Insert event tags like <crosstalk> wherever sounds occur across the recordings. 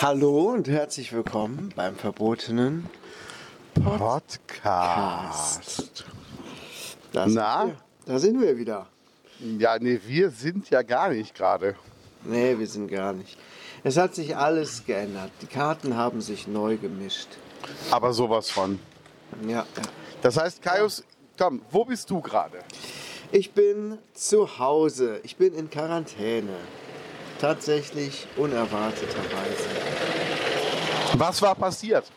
Hallo und herzlich willkommen beim verbotenen Podcast. Da Na? Wir. Da sind wir wieder. Ja, nee, wir sind ja gar nicht gerade. Nee, wir sind gar nicht. Es hat sich alles geändert. Die Karten haben sich neu gemischt. Aber sowas von. Ja. Das heißt, Kaius, komm, wo bist du gerade? Ich bin zu Hause. Ich bin in Quarantäne. Tatsächlich unerwarteterweise. Was war passiert?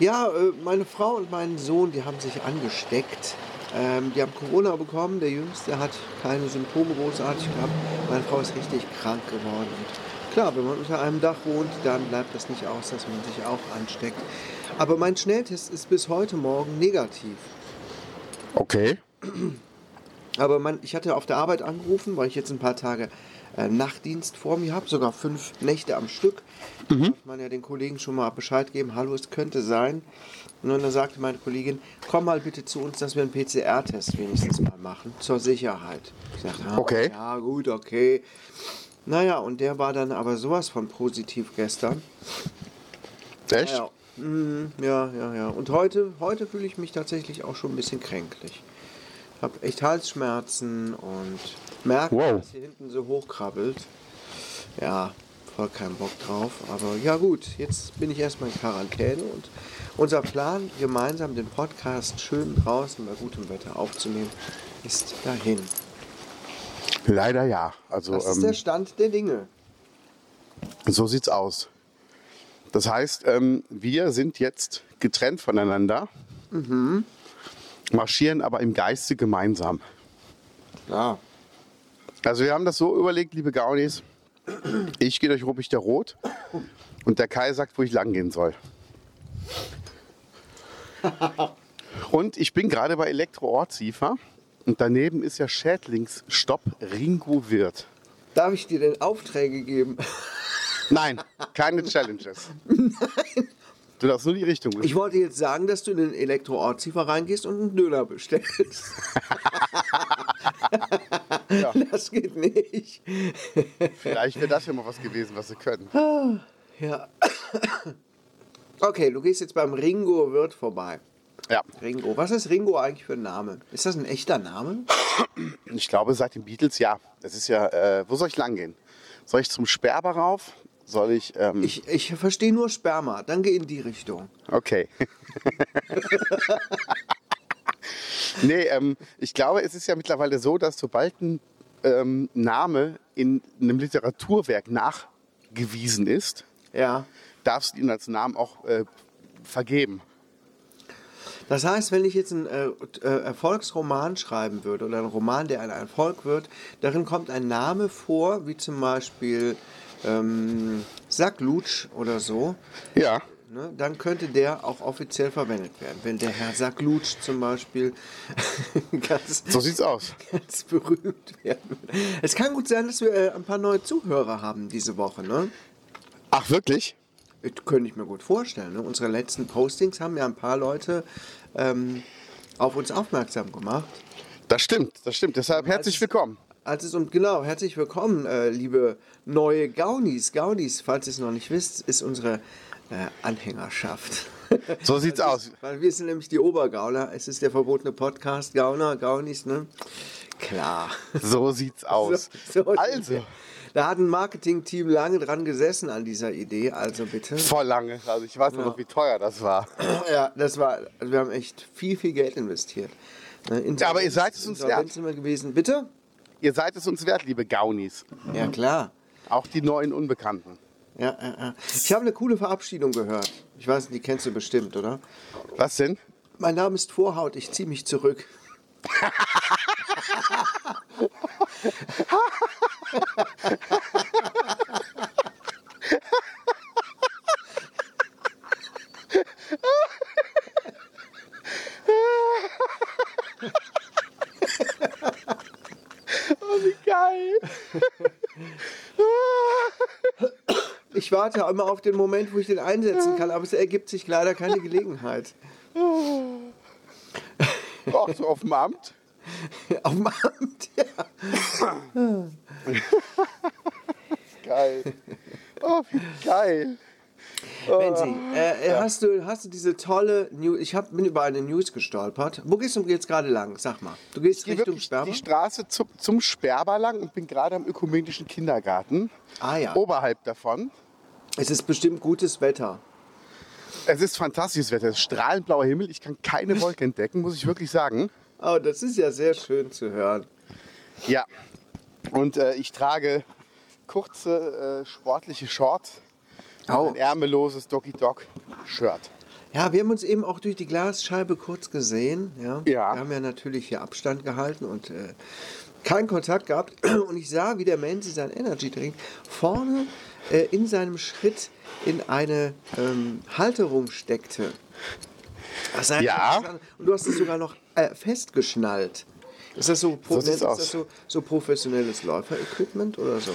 Ja, äh, meine Frau und mein Sohn, die haben sich angesteckt. Ähm, die haben Corona bekommen. Der Jüngste hat keine Symptome großartig gehabt. Meine Frau ist richtig krank geworden. Und klar, wenn man unter einem Dach wohnt, dann bleibt das nicht aus, dass man sich auch ansteckt. Aber mein Schnelltest ist bis heute Morgen negativ. Okay. Aber man, ich hatte auf der Arbeit angerufen, weil ich jetzt ein paar Tage äh, Nachtdienst vor mir habe, sogar fünf Nächte am Stück. Da darf man ja den Kollegen schon mal Bescheid geben, hallo, es könnte sein. Und dann sagte meine Kollegin, komm mal bitte zu uns, dass wir einen PCR-Test wenigstens mal machen, zur Sicherheit. Ich sagte, ah, Okay. ja gut, okay. Naja, und der war dann aber sowas von positiv gestern. Echt? Ja, mhm, ja, ja, ja. Und heute, heute fühle ich mich tatsächlich auch schon ein bisschen kränklich. Ich habe echt Halsschmerzen und merke, Wow. dass hier hinten so hochkrabbelt. Ja, voll keinen Bock drauf. Aber ja gut, jetzt bin ich erstmal in Quarantäne und unser Plan, gemeinsam den Podcast schön draußen bei gutem Wetter aufzunehmen, ist dahin. Leider ja. Also Das ist der ähm, Stand der Dinge. so sieht's aus. Das heißt, ähm, wir sind jetzt getrennt voneinander, marschieren aber im Geiste gemeinsam. Ja. Also wir haben das so überlegt, liebe Gaunis. Ich gehe durch Ruppichter Rot und der Kai sagt, wo ich lang gehen soll. <laughs> Und ich bin gerade bei Elektro-Ortsiefer und daneben ist ja Schädlingsstopp Ringo Wirt. Darf ich dir denn Aufträge geben? <laughs> Nein, keine Challenges. Nein. Du darfst nur die Richtung wissen. Ich wollte jetzt sagen, dass du in den Elektro-Ortsiefer reingehst und einen Döner bestellst. <laughs> <laughs> Das geht nicht. Vielleicht wäre das ja mal was gewesen, was sie können. Ja. Okay, du gehst jetzt beim Ringo Wirt vorbei. Ja, Ringo. Was ist Ringo eigentlich für ein Name? Ist das ein echter Name? ich glaube seit den Beatles ja. Das ist ja, äh, wo soll ich lang gehen? Soll ich zum Sperber rauf? Soll ich, ähm, Ich, ich verstehe nur Sperma. Dann geh in die Richtung. Okay. <laughs> <laughs> nee, ähm, ich glaube, es ist ja mittlerweile so, dass sobald ein ähm, Name in einem Literaturwerk nachgewiesen ist, Ja. darfst du ihn als Namen auch äh, vergeben. Das heißt, wenn ich jetzt einen äh, äh, Erfolgsroman schreiben würde oder einen Roman, der ein Erfolg wird, darin kommt ein Name vor, wie zum Beispiel ähm, Sacklutsch oder so, Ja. Ne, dann könnte der auch offiziell verwendet werden. Wenn der Herr Sacklutsch zum Beispiel <laughs> ganz, So sieht's aus. ganz berühmt werden würde. Es kann gut sein, dass wir äh, ein paar neue Zuhörer haben diese Woche. Ne? Ach, wirklich? Das könnte ich mir gut vorstellen. Ne? Unsere letzten Postings haben ja ein paar Leute ähm, auf uns aufmerksam gemacht. Das stimmt, das stimmt. Deshalb herzlich willkommen. Als es und genau, herzlich willkommen, äh, liebe neue Gaunis. Gaunis, falls ihr es noch nicht wisst, ist unsere äh, Anhängerschaft. <laughs> So sieht's Das aus. ist, weil wir sind nämlich die Obergauner. Es ist der verbotene Podcast Gauner, Gaunis, ne? Klar. So sieht's <laughs> aus. So- so- Also, Da hat ein Marketing-Team lange dran gesessen an dieser Idee, also bitte. voll lange. Also ich weiß noch, wie teuer das war. Ja, das war, also wir haben echt viel, viel Geld investiert. Ne, Ja, aber ihr seid es uns wert. gewesen. Bitte? Ihr seid es uns wert, liebe Gaunis. Ja, klar. Auch die neuen Unbekannten. Ja, ja, ja. Ich habe eine coole Verabschiedung gehört. Ich weiß nicht, die kennst du bestimmt, oder? Was denn? Mein Name ist Vorhaut, ich ziehe mich zurück. <laughs> <laughs> geil. <laughs> ich warte immer auf den Moment, wo ich den einsetzen kann, aber es ergibt sich leider keine Gelegenheit. Ach, so auf dem Amt? <laughs> auf dem Amt, ja. geil. Oh, wie geil. Benzi, äh, äh, hast, du, hast du diese tolle News? Ich hab, bin über eine News gestolpert. Wo gehst du jetzt gerade lang? Sag mal. Du gehst Ich Richtung Sperber? die Straße zum, zum Sperber lang und bin gerade am ökumenischen Kindergarten. Ah ja. Oberhalb davon. Es ist bestimmt gutes Wetter. Es ist fantastisches Wetter. Es ist strahlend blauer Himmel. Ich kann keine Wolke entdecken, muss ich wirklich sagen. Oh, das ist ja sehr schön zu hören. Ja. Und äh, ich trage kurze äh, sportliche Shorts. Au. Ein ärmelloses Doggy Dog Shirt. Ja, wir haben uns eben auch durch die Glasscheibe kurz gesehen. Ja. Ja. Wir haben ja natürlich hier Abstand gehalten und äh, keinen Kontakt gehabt. <clears throat> Und ich sah, wie der Menzi sein Energy Drink vorne äh, in seinem Schritt in eine ähm, Halterung steckte. Das sah Ja. Und du hast es sogar noch äh, festgeschnallt. Ist das so, So ist das so, so professionelles Läufer-Equipment oder so?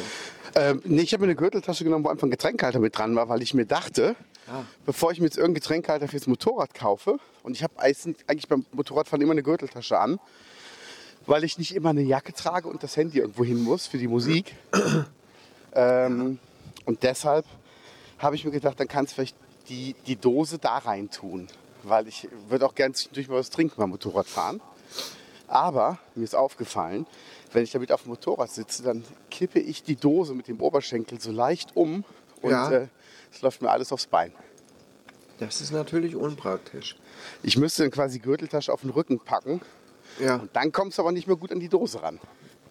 Ähm, nee, ich habe mir eine Gürteltasche genommen, wo einfach ein Getränkhalter mit dran war, weil ich mir dachte, Ah. bevor ich mir jetzt irgendeinen Getränkhalter fürs Motorrad kaufe, und ich habe eigentlich beim Motorradfahren immer eine Gürteltasche an, weil ich nicht immer eine Jacke trage und das Handy irgendwo hin muss für die Musik. <clears throat> ähm, und deshalb habe ich mir gedacht, dann kannst du vielleicht die, die Dose da rein tun, weil ich würde auch gerne zwischendurch mal was trinken beim Motorradfahren. Aber mir ist aufgefallen, wenn ich damit auf dem Motorrad sitze, dann kippe ich die Dose mit dem Oberschenkel so leicht um und Ja. äh, es läuft mir alles aufs Bein. Das ist natürlich unpraktisch. Ich müsste dann quasi die Gürteltasche auf den Rücken packen. Ja, Dann kommst du aber nicht mehr gut an die Dose ran.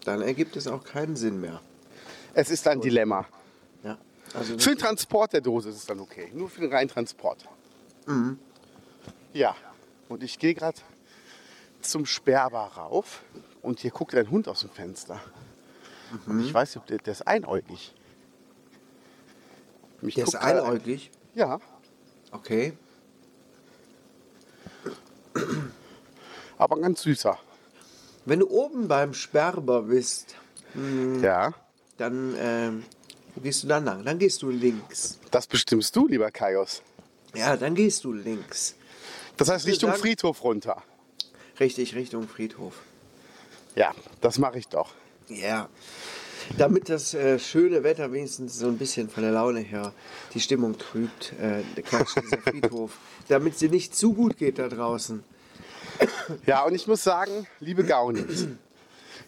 dann ergibt es auch keinen Sinn mehr. Es ist ein Dilemma. Ja. Also Für den Transport der Dose ist es dann okay. Nur für den reinen Transport. Ja. Und ich gehe gerade zum Sperrbar rauf und hier guckt ein Hund aus dem Fenster. Und ich weiß nicht, ob der, der ist einäugig. Mich der ist einäugig. Ein, ja, Okay. aber ein ganz süßer. Wenn du oben beim Sperber bist, Ja. dann wo gehst du dann lang? Dann gehst du links. Das bestimmst du, lieber Kaios. Ja, dann gehst du links. Das heißt Richtung sagen- Friedhof runter. Richtig, Richtung Friedhof. Ja, das mache ich doch. Ja. Damit das äh, schöne Wetter wenigstens so ein bisschen von der Laune her die Stimmung trübt, äh, Quatsch, dieser <laughs> Friedhof, damit es dir nicht zu gut geht da draußen. Ja, und ich muss sagen, liebe Gaunis,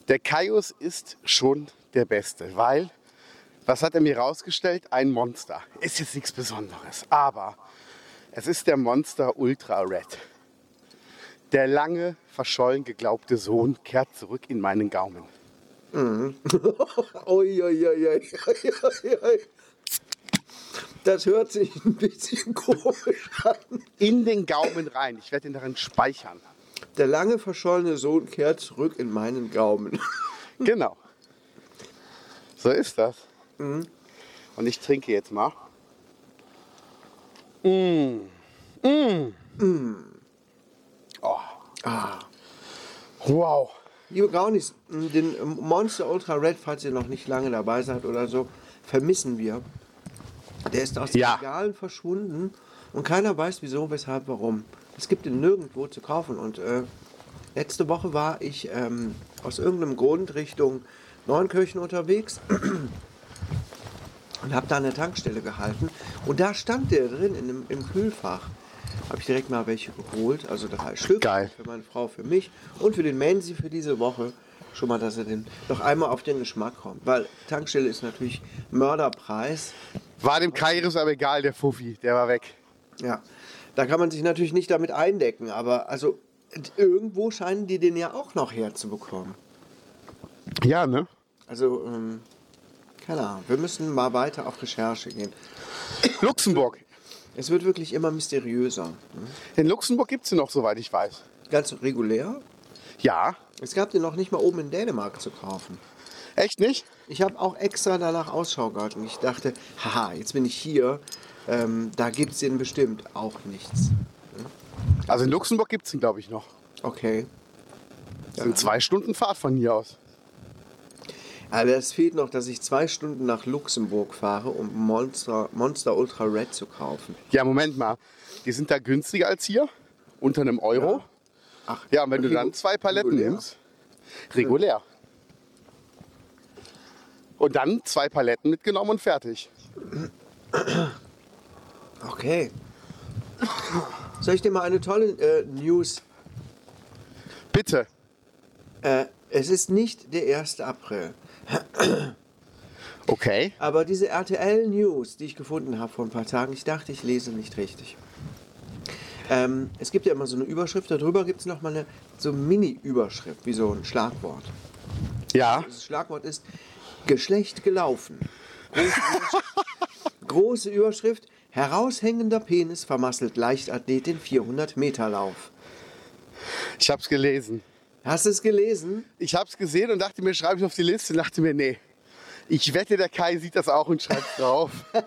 der Kaius ist schon der Beste, weil, was hat er mir rausgestellt? Ein Monster. Ist jetzt nichts Besonderes, aber es ist der Monster Ultra Red. Der lange, verschollen geglaubte Sohn kehrt zurück in meinen Gaumen. <laughs> Ui, ui, ui, ui. Das hört sich ein bisschen <laughs> komisch an. In den Gaumen rein. Ich werde ihn darin speichern. Der lange verschollene Sohn kehrt zurück in meinen Gaumen. <laughs> Genau. So ist das. Und ich trinke jetzt mal. Mm. Mm. Oh. Wow. Liebe Gaunis, den Monster Ultra Red, falls ihr noch nicht lange dabei seid oder so, vermissen wir. Der ist aus den Ja. Regalen verschwunden und keiner weiß wieso, weshalb, warum. Es gibt ihn nirgendwo zu kaufen und äh, letzte Woche war ich ähm, aus irgendeinem Grund Richtung Neunkirchen unterwegs <clears throat> und habe da an der Tankstelle gehalten und da stand der drin in dem, im Kühlfach. Habe ich direkt mal welche geholt, also drei Stück Geil. für meine Frau, für mich und für den Menzi für diese Woche. Schon mal, dass er den noch einmal auf den Geschmack kommt, weil Tankstelle ist natürlich Mörderpreis. War dem Kairos aber egal, der Fuffi, der war weg. Ja, da kann man sich natürlich nicht damit eindecken, aber also irgendwo scheinen die den ja auch noch herzubekommen. Ja, ne? Also, ähm, keine Ahnung, wir müssen mal weiter auf Recherche gehen. Luxemburg. Es wird wirklich immer mysteriöser. In Luxemburg gibt es den noch, soweit ich weiß. Ganz regulär. Ja. Es gab den noch nicht mal oben in Dänemark zu kaufen. Echt nicht? Ich habe auch extra danach Ausschau gehalten. Ich dachte, haha, jetzt bin ich hier. Ähm, da gibt es den bestimmt auch nichts. Also in Luxemburg gibt es den, glaube ich, noch. Okay. Das sind zwei Stunden Fahrt von hier aus. Aber es fehlt noch, dass ich zwei Stunden nach Luxemburg fahre, um Monster, Monster Ultra Red zu kaufen. Ja, Moment mal. Die sind da günstiger als hier, unter einem Euro. Ja. Ach, Ja, und wenn du dann zwei Paletten regulär? nimmst, regulär. Und dann zwei Paletten mitgenommen und fertig. Okay. Soll ich dir mal eine tolle äh, News? Bitte. Äh, es ist nicht der 1. April. Okay. Aber diese RTL News, die ich gefunden habe vor ein paar Tagen, ich dachte, ich lese nicht richtig. Ähm, es gibt ja immer so eine Überschrift, darüber gibt es nochmal eine so Mini-Überschrift, wie so ein Schlagwort. Ja. Das Schlagwort ist Geschlecht gelaufen. Große Überschrift, <laughs> große Überschrift heraushängender Penis vermasselt Leichtathletin 400 Meter Lauf. Ich hab's gelesen. Hast du es gelesen? Ich hab's gesehen und dachte mir, schreibe ich auf die Liste und dachte mir, nee. Ich wette, der Kai sieht das auch und schreibt drauf. <laughs>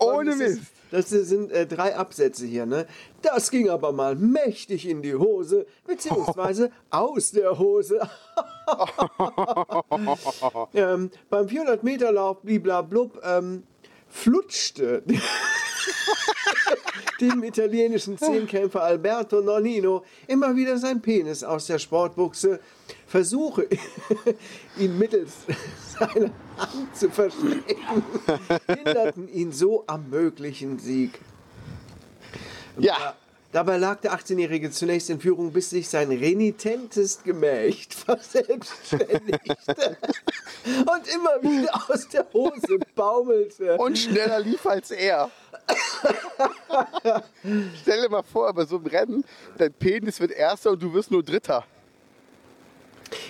Ohne Mist. Ist, das sind äh, drei Absätze hier, ne? Das ging aber mal mächtig in die Hose, beziehungsweise <laughs> aus der Hose. <laughs> ähm, beim 400-Meter-Lauf, bliblablub, ähm, flutschte dem italienischen Zehnkämpfer Alberto Nonnino immer wieder sein Penis aus der Sportbuchse. Versuche, <laughs> ihn mittels seiner Hand zu verstecken, <laughs> hinderten ihn so am möglichen Sieg. Ja. Dabei lag der 18-Jährige zunächst in Führung, bis sich sein renitentes Gemächt <laughs> verselbstständigte und immer wieder aus der Hose baumelte. Und schneller lief als er. Stell dir mal vor, bei so einem Rennen, dein Penis wird Erster und du wirst nur Dritter.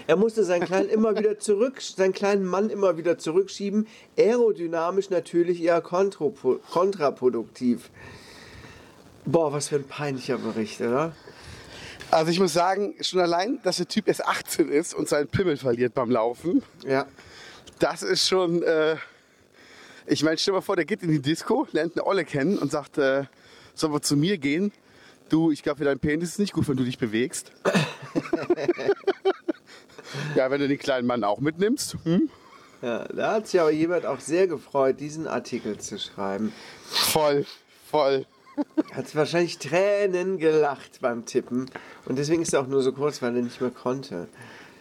Er musste seinen kleinen immer wieder zurück, seinen kleinen Mann immer wieder zurückschieben. Aerodynamisch natürlich eher kontraproduktiv. Boah, was für ein peinlicher Bericht, oder? Also ich muss sagen, schon allein, dass der Typ erst 18 ist und seinen Pimmel verliert beim Laufen, Ja. das ist schon... Äh, ich meine, stell dir mal vor, der geht in die Disco, lernt eine Olle kennen und sagt, äh, sollen wir zu mir gehen? Du, ich glaube, für deinen Penis ist es nicht gut, wenn du dich bewegst. <laughs> ja, wenn du den kleinen Mann auch mitnimmst. Hm? ja. Da hat sich aber jemand auch sehr gefreut, diesen Artikel zu schreiben. Voll, voll. Hat wahrscheinlich Tränen gelacht beim Tippen. Und deswegen ist er auch nur so kurz, weil er nicht mehr konnte.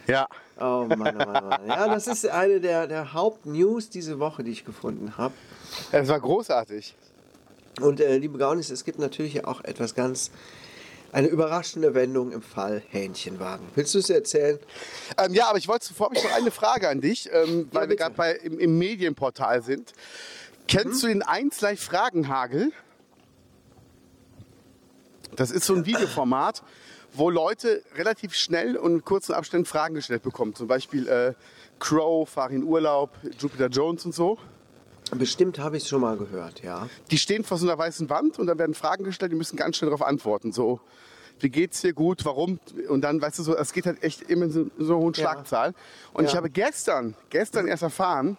Ja. Oh Mann, oh Mann, oh Mann. Ja, das ist eine der, der Hauptnews diese Woche, die ich gefunden habe. Es war großartig. Und äh, liebe Gaunis, es gibt natürlich auch etwas ganz, eine überraschende Wendung im Fall Hähnchenwagen. Willst du es erzählen? Ähm, ja, aber ich wollte zuvor habe ich noch eine Frage an dich, ähm, weil wir bitte. gerade im, im Medienportal sind. Kennst du den 1 Live Fragenhagel? Das ist so ein Videoformat, wo Leute relativ schnell und in kurzen Abständen Fragen gestellt bekommen. Zum Beispiel äh, Crow, Fahr in Urlaub, Jupiter Jones und so. Bestimmt habe ich es schon mal gehört, ja. Die stehen vor so einer weißen Wand und dann werden Fragen gestellt, die müssen ganz schnell darauf antworten. So, wie geht's dir gut, warum? Und dann, weißt du, so, es geht halt echt immer in so, so einer hohen. Schlagzahl. Und ich Ja. habe gestern, gestern erst erfahren,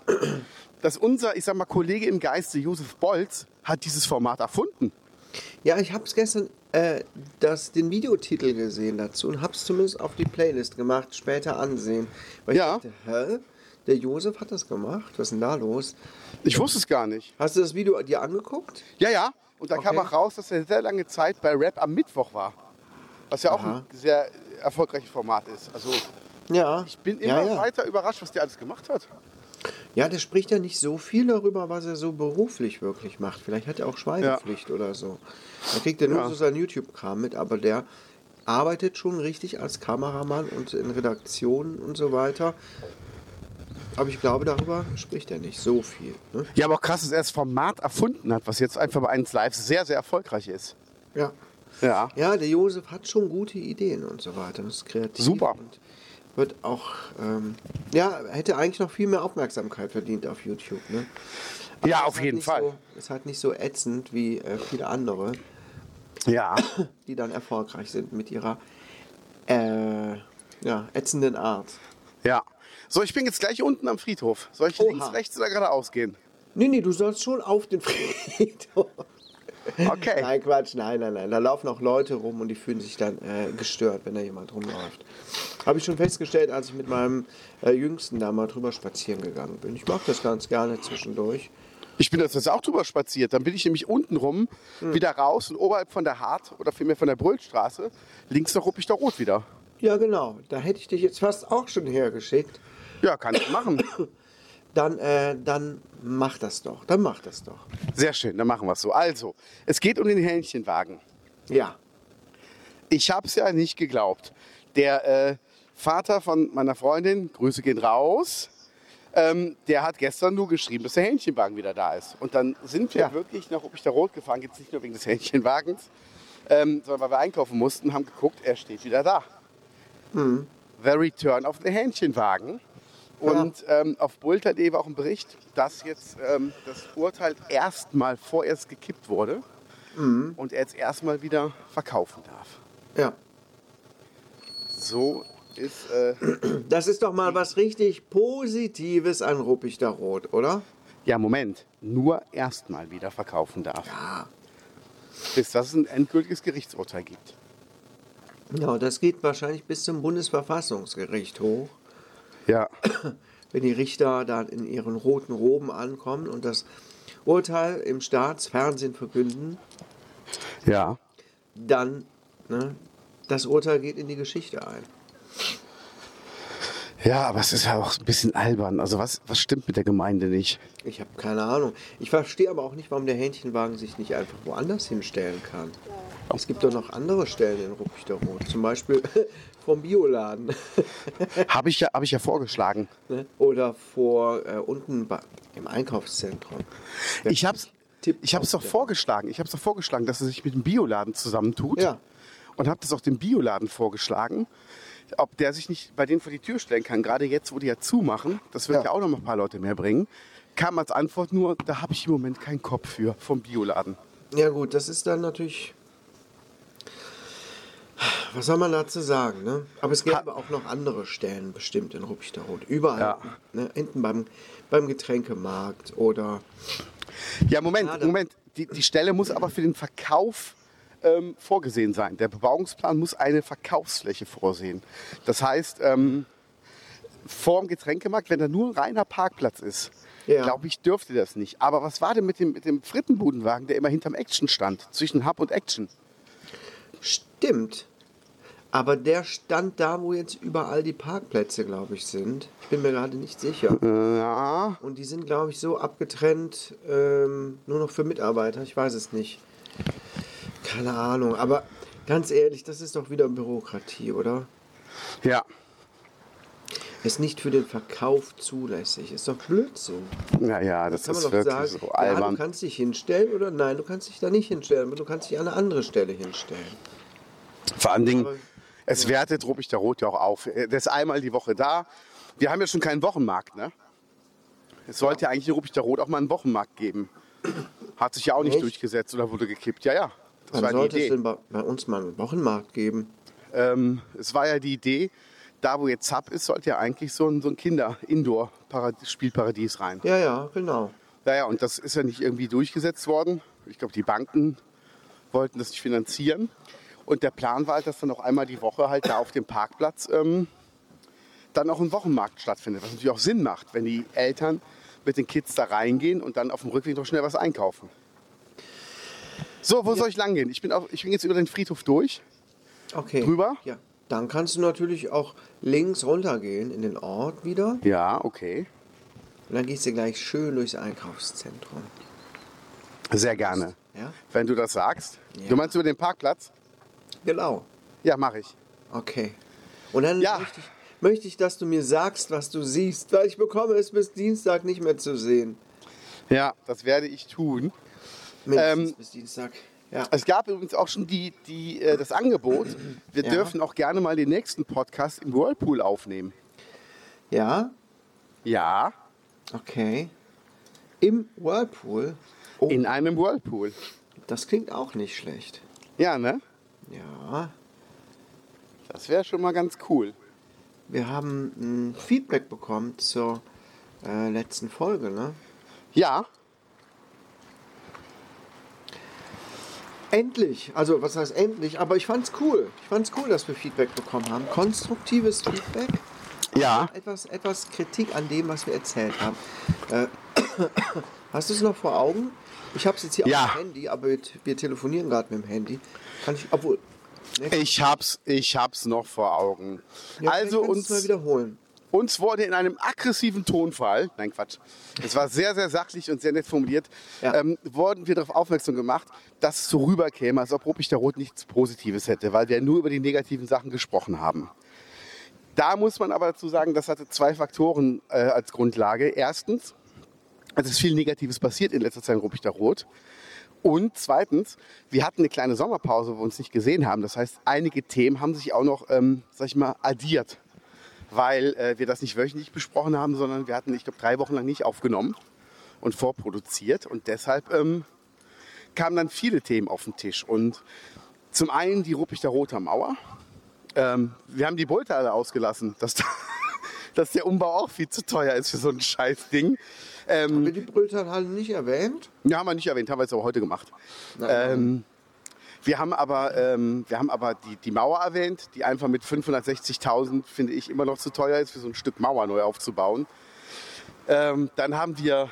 dass unser, ich sag mal, Kollege im Geiste, Josef Bolz, hat dieses Format erfunden. Ja, ich habe es gestern äh, das, den Videotitel gesehen dazu und habe es zumindest auf die Playlist gemacht, später ansehen. Weil Ja. ich dachte, hä? Der Josef hat das gemacht? Was ist denn da los? Ich wusste es gar nicht. Hast du das Video dir angeguckt? Ja, ja. Und da kam Okay. auch raus, dass er sehr lange Zeit bei Rap am Mittwoch war. Was ja auch Aha. ein sehr erfolgreiches Format ist. Also Ja. ich bin immer ja, ja. weiter überrascht, was der alles gemacht hat. Ja, der spricht ja nicht so viel darüber, was er so beruflich wirklich macht. Vielleicht hat er auch Schweigepflicht oder so. Da kriegt er nur Ja. so seinen YouTube-Kram mit, aber der arbeitet schon richtig als Kameramann und in Redaktionen und so weiter. Aber ich glaube, darüber spricht er nicht so viel. Ne? Ja, aber auch krass, dass er das Format erfunden hat, was jetzt einfach bei 1 Live sehr, sehr erfolgreich ist. Ja. Ja. Ja, der Josef hat schon gute Ideen und so weiter. Das ist kreativ. Super. Und wird auch, ähm, ja, hätte eigentlich noch viel mehr Aufmerksamkeit verdient auf YouTube. Ne? Ja, auf jeden Fall. So, ist halt nicht so ätzend wie äh, viele andere, Ja. <coughs> die dann erfolgreich sind mit ihrer äh, ja, ätzenden Art. Ja. So, ich bin jetzt gleich unten am Friedhof. Soll ich Oha. links, rechts oder geradeaus gehen? Nee, nee, du sollst schon auf den <laughs> Friedhof. Okay. Nein, Quatsch, nein, nein, nein. Da laufen auch Leute rum und die fühlen sich dann äh, gestört, wenn da jemand rumläuft. Habe ich schon festgestellt, als ich mit meinem äh, Jüngsten da mal drüber spazieren gegangen bin. Ich mag das ganz gerne zwischendurch. Ich bin das jetzt auch drüber spaziert. Dann bin ich nämlich unten rum, wieder raus und oberhalb von der Hart oder vielmehr von der Brüllstraße, links nach Ruppig Rot wieder. Ja, genau. Da hätte ich dich jetzt fast auch schon hergeschickt. Ja, kann ich machen. <coughs> Dann, äh, dann mach das doch. Dann mach das doch. Sehr schön, dann machen wir es so. Also, es geht um den Hähnchenwagen. Ja. Ich habe es ja nicht geglaubt. Der äh, Vater von meiner Freundin, Grüße gehen raus, ähm, der hat gestern nur geschrieben, dass der Hähnchenwagen wieder da ist. Und dann sind wir Ja. wirklich nach Ruppichter Rot gefahren, jetzt nicht nur wegen des Hähnchenwagens, ähm, sondern weil wir einkaufen mussten, haben geguckt, er steht wieder da. The Return of the Hähnchenwagen. Und ähm, auf Bulter.de war auch ein Bericht, dass jetzt ähm, das Urteil erstmal vorerst gekippt wurde und er jetzt erstmal wieder verkaufen darf. Ja. So ist. Äh, Das ist doch mal was richtig Positives an Ruppichter Rot, oder? ja, Moment. Nur erstmal wieder verkaufen darf. Ja. Bis das ein endgültiges Gerichtsurteil gibt. Ja, das geht wahrscheinlich bis zum Bundesverfassungsgericht hoch, Ja. wenn die Richter dann in ihren roten Roben ankommen und das Urteil im Staatsfernsehen verkünden, Ja. dann, ne, das Urteil geht in die Geschichte ein. Ja, aber es ist ja auch ein bisschen albern. Also was, was stimmt mit der Gemeinde nicht? Ich habe keine Ahnung. Ich verstehe aber auch nicht, warum der Hähnchenwagen sich nicht einfach woanders hinstellen kann. Es gibt doch noch andere Stellen in Ruppichter Rot, zum Beispiel <laughs> vom Bioladen <laughs> Habe ich, ja, hab ich ja vorgeschlagen. ne? oder vor äh, unten im Einkaufszentrum. Ich habe es ich hab's auf doch der- vorgeschlagen. Ich habe es doch vorgeschlagen, dass er sich mit dem Bioladen zusammentut. Ja. Und habe das auch dem Bioladen vorgeschlagen, ob der sich nicht bei denen vor die Tür stellen kann. Gerade jetzt, wo die ja zumachen, das wird ja, Ja. auch noch mal ein paar Leute mehr bringen. Kam als Antwort nur, da habe ich im Moment keinen Kopf für vom Bioladen. Ja gut, das ist dann natürlich. Was soll man dazu sagen, ne? Aber es gäbe auch noch andere Stellen bestimmt in Ruppichter Rot. Überall. Ja. Ne? Hinten beim, beim Getränkemarkt oder. Ja, Moment, Schade. Moment. Die, die Stelle muss aber für den Verkauf ähm, vorgesehen sein. Der Bebauungsplan muss eine Verkaufsfläche vorsehen. Das heißt, ähm, vor dem Getränkemarkt, wenn da nur ein reiner Parkplatz ist, Ja. glaube ich, dürfte das nicht. Aber was war denn mit dem, mit dem Frittenbudenwagen, der immer hinterm Action stand, zwischen Hub und Action? Stimmt. Aber der stand da, wo jetzt überall die Parkplätze, glaube ich, sind. Ich bin mir gerade nicht sicher. Ja, Und die sind, glaube ich, so abgetrennt, ähm, nur noch für Mitarbeiter. Ich weiß es nicht. Keine Ahnung. Aber ganz ehrlich, das ist doch wieder Bürokratie, oder? ja, Ist nicht für den Verkauf zulässig. Ist doch Blödsinn. ja, ja, das Kann man ist doch wirklich sagen, so ja, du albern. kannst dich hinstellen oder nein, du kannst dich da nicht hinstellen, aber du kannst dich an eine andere Stelle hinstellen. Vor allen Dingen, Es wertet Ruppichter Rot ja auch auf. Der ist einmal die Woche da. Wir haben ja schon keinen Wochenmarkt, ne? Es sollte ja eigentlich in Ruppichter Rot auch mal einen Wochenmarkt geben. Hat sich ja auch nicht Echt? durchgesetzt oder wurde gekippt. Ja, ja. Das Wann war die sollte es Idee. denn bei, uns mal einen Wochenmarkt geben? Ähm, es war ja die Idee, da wo jetzt Zap ist, sollte ja eigentlich so ein, so ein Kinder-Indoor-Spielparadies rein. Ja, ja, genau. Ja, ja, und das ist ja nicht irgendwie durchgesetzt worden. Ich glaube, die Banken wollten das nicht finanzieren. Und der Plan war halt, dass dann noch einmal die Woche halt da auf dem Parkplatz ähm, dann auch ein Wochenmarkt stattfindet. Was natürlich auch Sinn macht, wenn die Eltern mit den Kids da reingehen und dann auf dem Rückweg noch schnell was einkaufen. So, wo soll ich lang gehen? Ich bin, auf, ich bin jetzt über den Friedhof durch. Okay. Drüber? Ja. Dann kannst du natürlich auch links runtergehen in den Ort wieder. Ja, okay. Und dann gehst du gleich schön durchs Einkaufszentrum. Sehr gerne. Ja? Wenn du das sagst. Ja. Du meinst über den Parkplatz? Genau. Ja, mache ich. Okay. Und dann Ja. möchte, ich, möchte ich, dass du mir sagst, was du siehst, weil ich bekomme es bis Dienstag nicht mehr zu sehen. Ja, das werde ich tun. Mindestens Ähm, bis Dienstag. Ja. Es gab übrigens auch schon die, die, äh, das Angebot, wir Ja. dürfen auch gerne mal den nächsten Podcast im Whirlpool aufnehmen. Ja? Ja, Okay. Im Whirlpool. Oh, in einem Whirlpool. das klingt auch nicht schlecht. Ja, ne? Ja. Das wäre schon mal ganz cool. Wir haben ein Feedback bekommen zur äh, letzten Folge, ne? Ja, Endlich, also was heißt endlich, aber ich fand's cool. Ich fand's cool, dass wir Feedback bekommen haben. Konstruktives Feedback. Ja. Etwas, etwas Kritik an dem, was wir erzählt haben. Äh, <coughs> hast du es noch vor Augen? Ich habe es jetzt hier Ja. auf dem Handy, aber wir, wir telefonieren gerade mit dem Handy. Kann ich, obwohl. Ne, Ich hab's, ich hab's noch vor Augen. ja, also du mal uns, wiederholen. uns wurde in einem aggressiven Tonfall, nein Quatsch, es war sehr, sehr sachlich und sehr nett formuliert, Ja. ähm, wurden wir darauf aufmerksam gemacht, dass es so rüberkäme, als ob Ruppig der Rot nichts Positives hätte, weil wir nur über die negativen Sachen gesprochen haben. Da muss man aber dazu sagen, das hatte zwei Faktoren äh, als Grundlage. Erstens, es ist viel Negatives passiert in letzter Zeit in Ruppig der Rot. Und zweitens, wir hatten eine kleine Sommerpause, wo wir uns nicht gesehen haben. Das heißt, einige Themen haben sich auch noch, ähm, sag ich mal, addiert. Weil äh, wir das nicht wöchentlich besprochen haben, sondern wir hatten, ich glaube, drei Wochen lang nicht aufgenommen und vorproduziert. Und deshalb ähm, kamen dann viele Themen auf den Tisch. Und zum einen die Ruppig der Roter Mauer. Ähm, wir haben die Beute alle ausgelassen, dass, dass der Umbau auch viel zu teuer ist für so ein Scheißding. Ähm, Haben wir die Brülltalhalle nicht erwähnt? ja, haben wir nicht erwähnt, haben wir jetzt aber heute gemacht. Nein. Ähm, wir haben aber, ähm, wir haben aber die, die Mauer erwähnt, die einfach mit 560.000, finde ich, immer noch zu teuer ist, für so ein Stück Mauer neu aufzubauen. Ähm, dann haben wir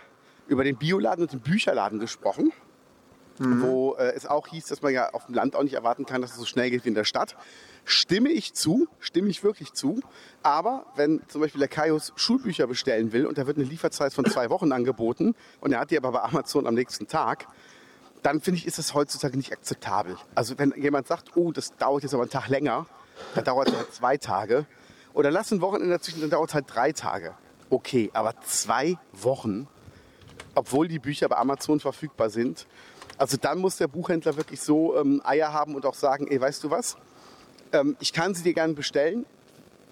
über den Bioladen und den Bücherladen gesprochen, wo äh, es auch hieß, dass man ja auf dem Land auch nicht erwarten kann, dass es so schnell geht wie in der Stadt. Stimme ich zu, stimme ich wirklich zu. Aber wenn zum Beispiel der Kaius Schulbücher bestellen will und da wird eine Lieferzeit von zwei Wochen angeboten und er hat die aber bei Amazon am nächsten Tag, dann finde ich, ist das heutzutage nicht akzeptabel. Also wenn jemand sagt, oh, das dauert jetzt aber einen Tag länger, dann dauert es halt zwei Tage. Oder lass ein Wochenende dazwischen, dann dauert es halt drei Tage. Okay, aber zwei Wochen, obwohl die Bücher bei Amazon verfügbar sind. Also dann muss der Buchhändler wirklich so ähm, Eier haben und auch sagen, ey, weißt du was? Ähm, ich kann sie dir gerne bestellen.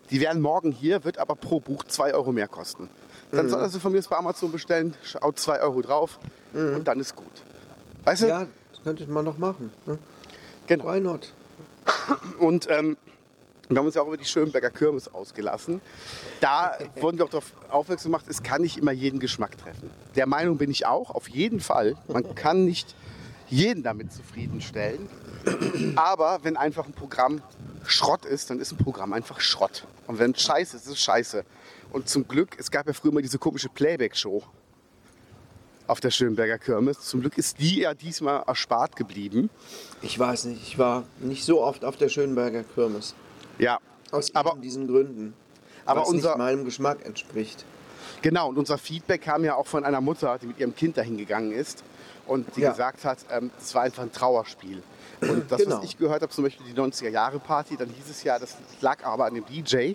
Die wären morgen hier, wird aber pro Buch zwei Euro mehr kosten. Dann soll er sie von mir aus bei Amazon bestellen, schaut zwei Euro drauf und dann ist gut. Weißt du? Ja, das könnte man noch machen. Ne? Genau. Why not? Und ähm, wir haben uns ja auch über die Schönberger Kirmes ausgelassen. Da <laughs> wurden wir auch darauf aufmerksam gemacht, es kann nicht immer jeden Geschmack treffen. Der Meinung bin ich auch, auf jeden Fall. Man <laughs> kann nicht jeden damit zufriedenstellen. Aber wenn einfach ein Programm Schrott ist, dann ist ein Programm einfach Schrott. Und wenn es scheiße ist, ist es scheiße. Und zum Glück, es gab ja früher mal diese komische Playback-Show auf der Schönberger Kirmes. Zum Glück ist die ja diesmal erspart geblieben. Ich weiß nicht, ich war nicht so oft auf der Schönberger Kirmes. Ja, Aus Aber- diesen Gründen. aber was unser- nicht meinem Geschmack entspricht. Genau, und unser Feedback kam ja auch von einer Mutter, die mit ihrem Kind dahin gegangen ist und die Ja. gesagt hat, ähm, es war einfach ein Trauerspiel. Und das, Genau. was ich gehört habe, zum Beispiel die 90er-Jahre-Party, dann hieß es ja, das lag aber an dem DJ.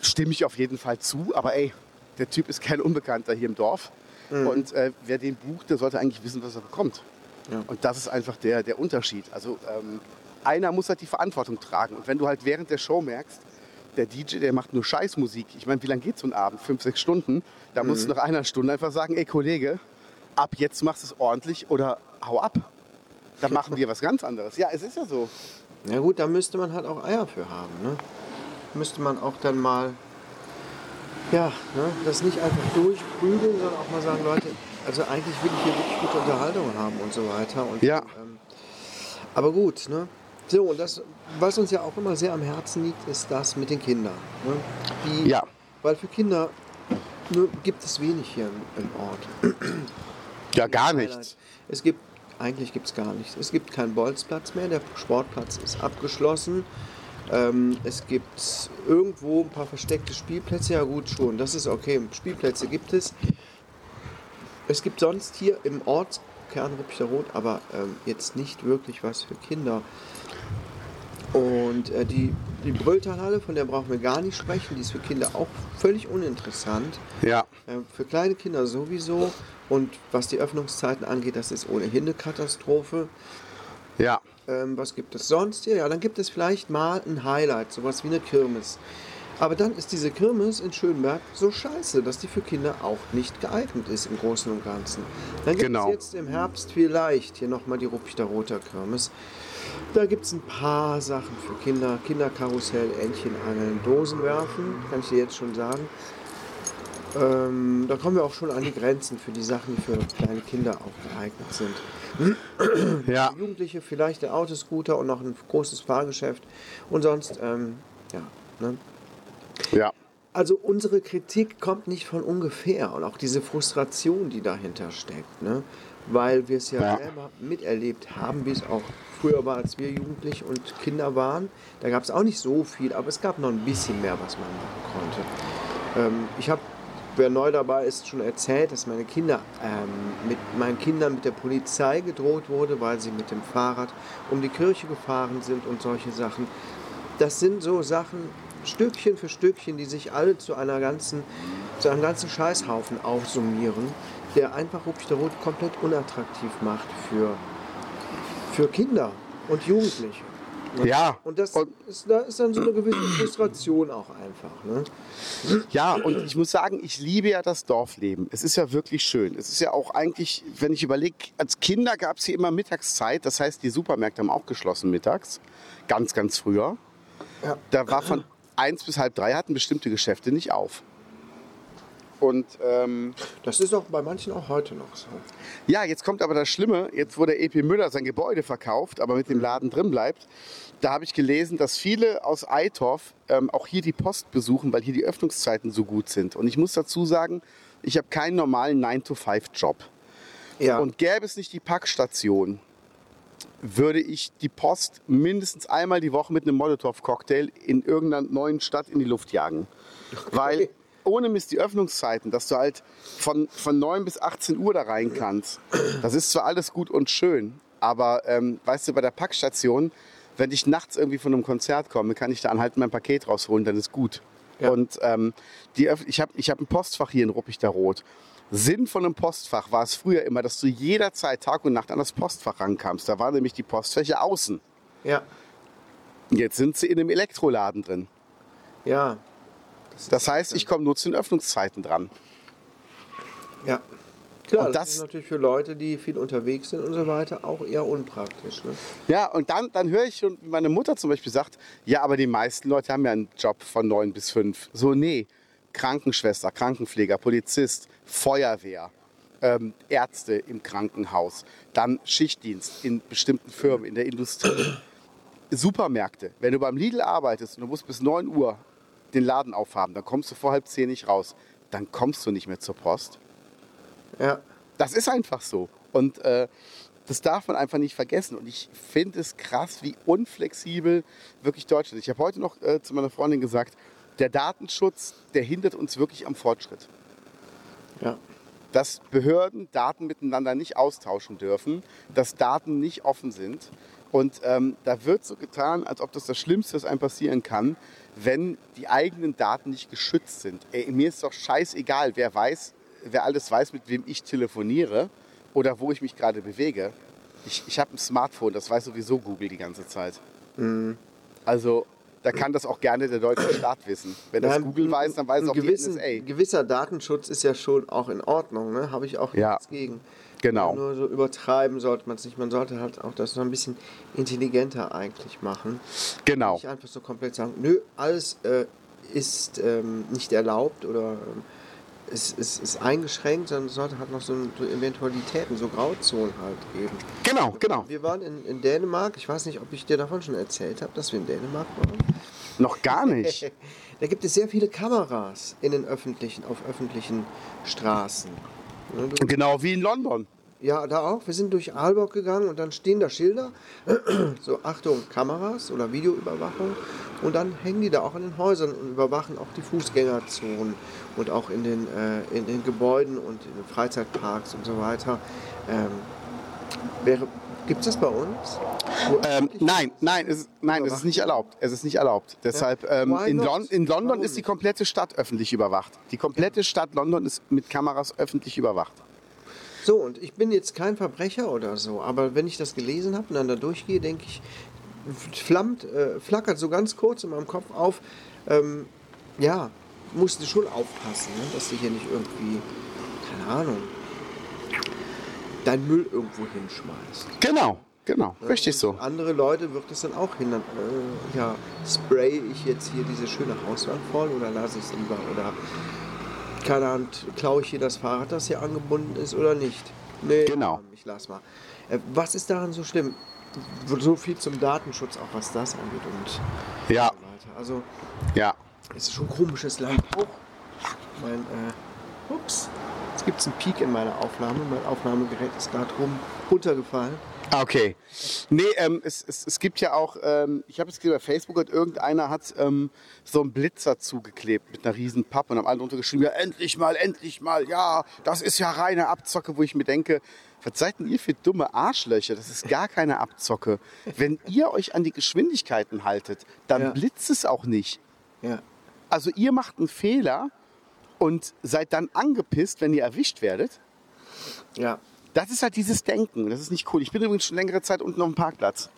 Stimme ich auf jeden Fall zu, aber ey, der Typ ist kein Unbekannter hier im Dorf. Mhm. Und äh, wer den bucht, der sollte eigentlich wissen, was er bekommt. Ja. Und das ist einfach der, der Unterschied. Also ähm, einer muss halt die Verantwortung tragen. Und wenn du halt während der Show merkst, der DJ, der macht nur Scheißmusik. Ich meine, wie lange geht so ein Abend? Fünf, sechs Stunden. Da musst Mhm. du nach einer Stunde einfach sagen, ey Kollege, ab jetzt machst du es ordentlich oder hau ab. Dann machen wir was ganz anderes. Ja, es ist ja so. Na gut, da müsste man halt auch Eier für haben. Ne? Müsste man auch dann mal, ja, ne, das nicht einfach durchprügeln, sondern auch mal sagen, Leute, also eigentlich will ich hier wirklich gute Unterhaltung haben und so weiter. Und, Ja. Ähm, aber gut, ne? So, und das, was uns ja auch immer sehr am Herzen liegt, ist das mit den Kindern. Ne? Die, Ja. Weil für Kinder nur, gibt es wenig hier im, im Ort. Ja, gar nichts. Es gibt, eigentlich gibt es gar nichts. Es gibt keinen Bolzplatz mehr, der Sportplatz ist abgeschlossen. Ähm, es gibt irgendwo ein paar versteckte Spielplätze, ja gut schon, das ist okay, Spielplätze gibt es. Es gibt sonst hier im Ortskern Ruppichter Rot, aber ähm, jetzt nicht wirklich was für Kinder. Und äh, die, die Brülltalhalle, von der brauchen wir gar nicht sprechen, die ist für Kinder auch völlig uninteressant. Ja. Äh, Für kleine Kinder sowieso. Und was die Öffnungszeiten angeht, das ist ohnehin eine Katastrophe. Ja. Ähm, was gibt es sonst hier? Ja, dann gibt es vielleicht mal ein Highlight, sowas wie eine Kirmes. Aber dann ist diese Kirmes in Schönberg so scheiße, dass die für Kinder auch nicht geeignet ist im Großen und Ganzen. Dann gibt Genau. es jetzt im Herbst vielleicht hier nochmal die Ruppichter Roter Kirmes. Da gibt es ein paar Sachen für Kinder. Kinderkarussell, Entchen angeln, Dosen werfen, kann ich dir jetzt schon sagen. Ähm, da kommen wir auch schon an die Grenzen für die Sachen, die für kleine Kinder auch geeignet sind. <clears throat> Ja. Jugendliche vielleicht der Autoscooter und noch ein großes Fahrgeschäft und sonst, ähm, ja. Ne? Ja. Also unsere Kritik kommt nicht von ungefähr und auch diese Frustration, die dahinter steckt, ne? weil wir es ja, Ja. selber miterlebt haben, wie es auch früher war, als wir Jugendlich und Kinder waren. Da gab es auch nicht so viel, aber es gab noch ein bisschen mehr, was man machen konnte. Ähm, ich habe, wer neu dabei ist, schon erzählt, dass meine Kinder ähm, mit meinen Kindern mit der Polizei gedroht wurde, weil sie mit dem Fahrrad um die Kirche gefahren sind und solche Sachen. Das sind so Sachen, Stückchen für Stückchen, die sich alle zu einer ganzen, zu einem ganzen Scheißhaufen aufsummieren, der einfach Rot komplett unattraktiv macht für, für Kinder und Jugendliche. Ja. Und das ist, da ist dann so eine gewisse Frustration auch einfach. Ne? Ja, und ich muss sagen, ich liebe ja das Dorfleben. Es ist ja wirklich schön. Es ist ja auch eigentlich, wenn ich überlege, als Kinder gab es hier immer Mittagszeit. Das heißt, die Supermärkte haben auch geschlossen mittags. Ganz, ganz früher. Ja. Da war von eins bis halb drei hatten bestimmte Geschäfte nicht auf. Und ähm, Das ist auch bei manchen auch heute noch so. ja, jetzt kommt aber das Schlimme. Jetzt, wo der EP Müller sein Gebäude verkauft, aber mit dem Laden drin bleibt, da habe ich gelesen, dass viele aus Eitorf ähm, auch hier die Post besuchen, weil hier die Öffnungszeiten so gut sind. Und ich muss dazu sagen, ich habe keinen normalen 9-to-5-Job. Ja. Und gäbe es nicht die Packstation, würde ich die Post mindestens einmal die Woche mit einem Molotow-Cocktail in irgendeiner neuen Stadt in die Luft jagen. Weil ohne Mist die Öffnungszeiten, dass du halt von, von 9 bis 18 Uhr da rein kannst, das ist zwar alles gut und schön, aber ähm, weißt du, bei der Packstation, wenn ich nachts irgendwie von einem Konzert komme, kann ich da anhalten, mein Paket rausholen, dann ist gut. Ja. Und ähm, die, Öff- ich habe ich hab ein Postfach hier in Ruppig der Rot. Sinn von einem Postfach war es früher immer, dass du jederzeit Tag und Nacht an das Postfach rankamst. Da war nämlich die Postfächer außen. ja. Jetzt sind sie in einem Elektroladen drin. Ja. Das heißt, ich komme nur zu den Öffnungszeiten dran. Ja. Klar, Und das, das- ist natürlich für Leute, die viel unterwegs sind und so weiter, auch eher unpraktisch. Ne? Ja, und dann, dann höre ich schon, wie meine Mutter zum Beispiel sagt, ja, aber die meisten Leute haben ja einen Job von neun bis fünf. So, nee. Krankenschwester, Krankenpfleger, Polizist, Feuerwehr, ähm, Ärzte im Krankenhaus, dann Schichtdienst in bestimmten Firmen, in der Industrie, Supermärkte. Wenn du beim Lidl arbeitest und du musst bis 9 Uhr den Laden aufhaben, dann kommst du vor halb zehn nicht raus, dann kommst du nicht mehr zur Post. Ja. Das ist einfach so. Und äh, das darf man einfach nicht vergessen. Und ich finde es krass, wie unflexibel wirklich Deutschland ist. Ich habe heute noch äh, zu meiner Freundin gesagt, der Datenschutz, der hindert uns wirklich am Fortschritt. Ja. Dass Behörden Daten miteinander nicht austauschen dürfen, dass Daten nicht offen sind. Und ähm, da wird so getan, als ob das das Schlimmste, was einem passieren kann, wenn die eigenen Daten nicht geschützt sind. Ey, mir ist doch scheißegal, wer weiß, wer alles weiß, mit wem ich telefoniere oder wo ich mich gerade bewege. Ich, ich habe ein Smartphone, das weiß sowieso Google die ganze Zeit. Also da kann das auch gerne der deutsche Staat wissen. Wenn das Ja, Google weiß, dann weiß auch die gewissen, NSA. gewisser Datenschutz ist ja schon auch in Ordnung, ne? habe ich auch Ja. nichts gegen. Genau. Nur so übertreiben sollte man es nicht. Man sollte halt auch das noch ein bisschen intelligenter eigentlich machen. Genau. Nicht einfach so komplett sagen, nö, alles äh, ist ähm, nicht erlaubt oder ähm, es ist, ist eingeschränkt, sondern es sollte halt noch so, so Eventualitäten, so Grauzonen halt geben. Genau, genau. Wir waren in, in Dänemark, ich weiß nicht, ob ich dir davon schon erzählt habe, dass wir in Dänemark waren. Noch gar nicht. <laughs> Da gibt es sehr viele Kameras in den öffentlichen, auf öffentlichen Straßen. Genau wie in London. Ja, da auch. Wir sind durch Aalborg gegangen und dann stehen da Schilder. <clears throat> so, Achtung, Kameras oder Videoüberwachung. Und dann hängen die da auch an den Häusern und überwachen auch die Fußgängerzonen und auch in den, äh, in den Gebäuden und in den Freizeitparks und so weiter. Ähm, Gibt es das bei uns? Ähm, nein, nein, es, ist- nein, es ist nicht erlaubt. Es ist nicht erlaubt. Deshalb ähm, in? Lon in London Warum ist die komplette Stadt öffentlich überwacht. Die komplette Stadt London ist mit Kameras öffentlich überwacht. So, und ich bin jetzt kein Verbrecher oder so, aber wenn ich das gelesen habe und dann da durchgehe, denke ich, flammt, äh, flackert so ganz kurz in meinem Kopf auf, ähm, ja, musst du schon aufpassen, ne, dass du hier nicht irgendwie, keine Ahnung, dein Müll irgendwo hinschmeißt. Genau, genau, richtig Und so. Andere Leute wird es dann auch hindern. Äh, ja, spray ich jetzt hier diese schöne Hauswand voll oder lasse ich es lieber oder keine Ahnung, klaue ich hier das Fahrrad, das hier angebunden ist oder nicht? Nee, Genau. ich lass mal. Äh, was ist daran so schlimm? So viel zum Datenschutz, auch was das angeht und Ja, so weiter. Also, ja. es ist schon ein komisches Land. Oh, mein, äh, ups. Jetzt gibt es einen Peak in meiner Aufnahme. Mein Aufnahmegerät ist gerade rum runtergefallen. Ah, Okay. Nee, ähm, es, es, es gibt ja auch, ähm, ich habe es gesehen bei Facebook, hat irgendeiner hat ähm, so einen Blitzer zugeklebt mit einer riesen Pappe und haben alle drunter geschrieben, ja endlich mal, endlich mal, ja, das ist ja reine Abzocke, wo ich mir denke, was seid denn ihr für dumme Arschlöcher? Das ist gar keine Abzocke. Wenn ihr euch an die Geschwindigkeiten haltet, dann Ja. blitzt es auch nicht. Ja. Also ihr macht einen Fehler und seid dann angepisst, wenn ihr erwischt werdet. Ja. Das ist halt dieses Denken. Das ist nicht cool. Ich bin übrigens schon längere Zeit unten auf dem Parkplatz.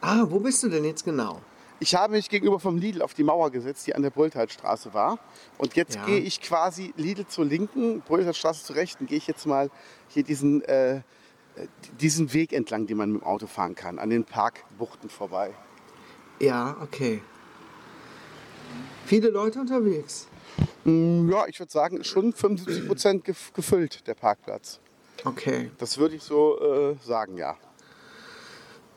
Ah, wo bist du denn jetzt genau? Ich habe mich gegenüber vom Lidl auf die Mauer gesetzt, die an der Brülltalstraße war. Und jetzt Ja. gehe ich quasi Lidl zur linken, Brülltalstraße zur rechten. Gehe ich jetzt mal hier diesen, äh, diesen Weg entlang, den man mit dem Auto fahren kann, an den Parkbuchten vorbei. Ja, okay. Viele Leute unterwegs. Mm, Ja, ich würde sagen, schon 75 Prozent gef gefüllt, der Parkplatz. Okay. Das würde ich so äh, sagen, ja.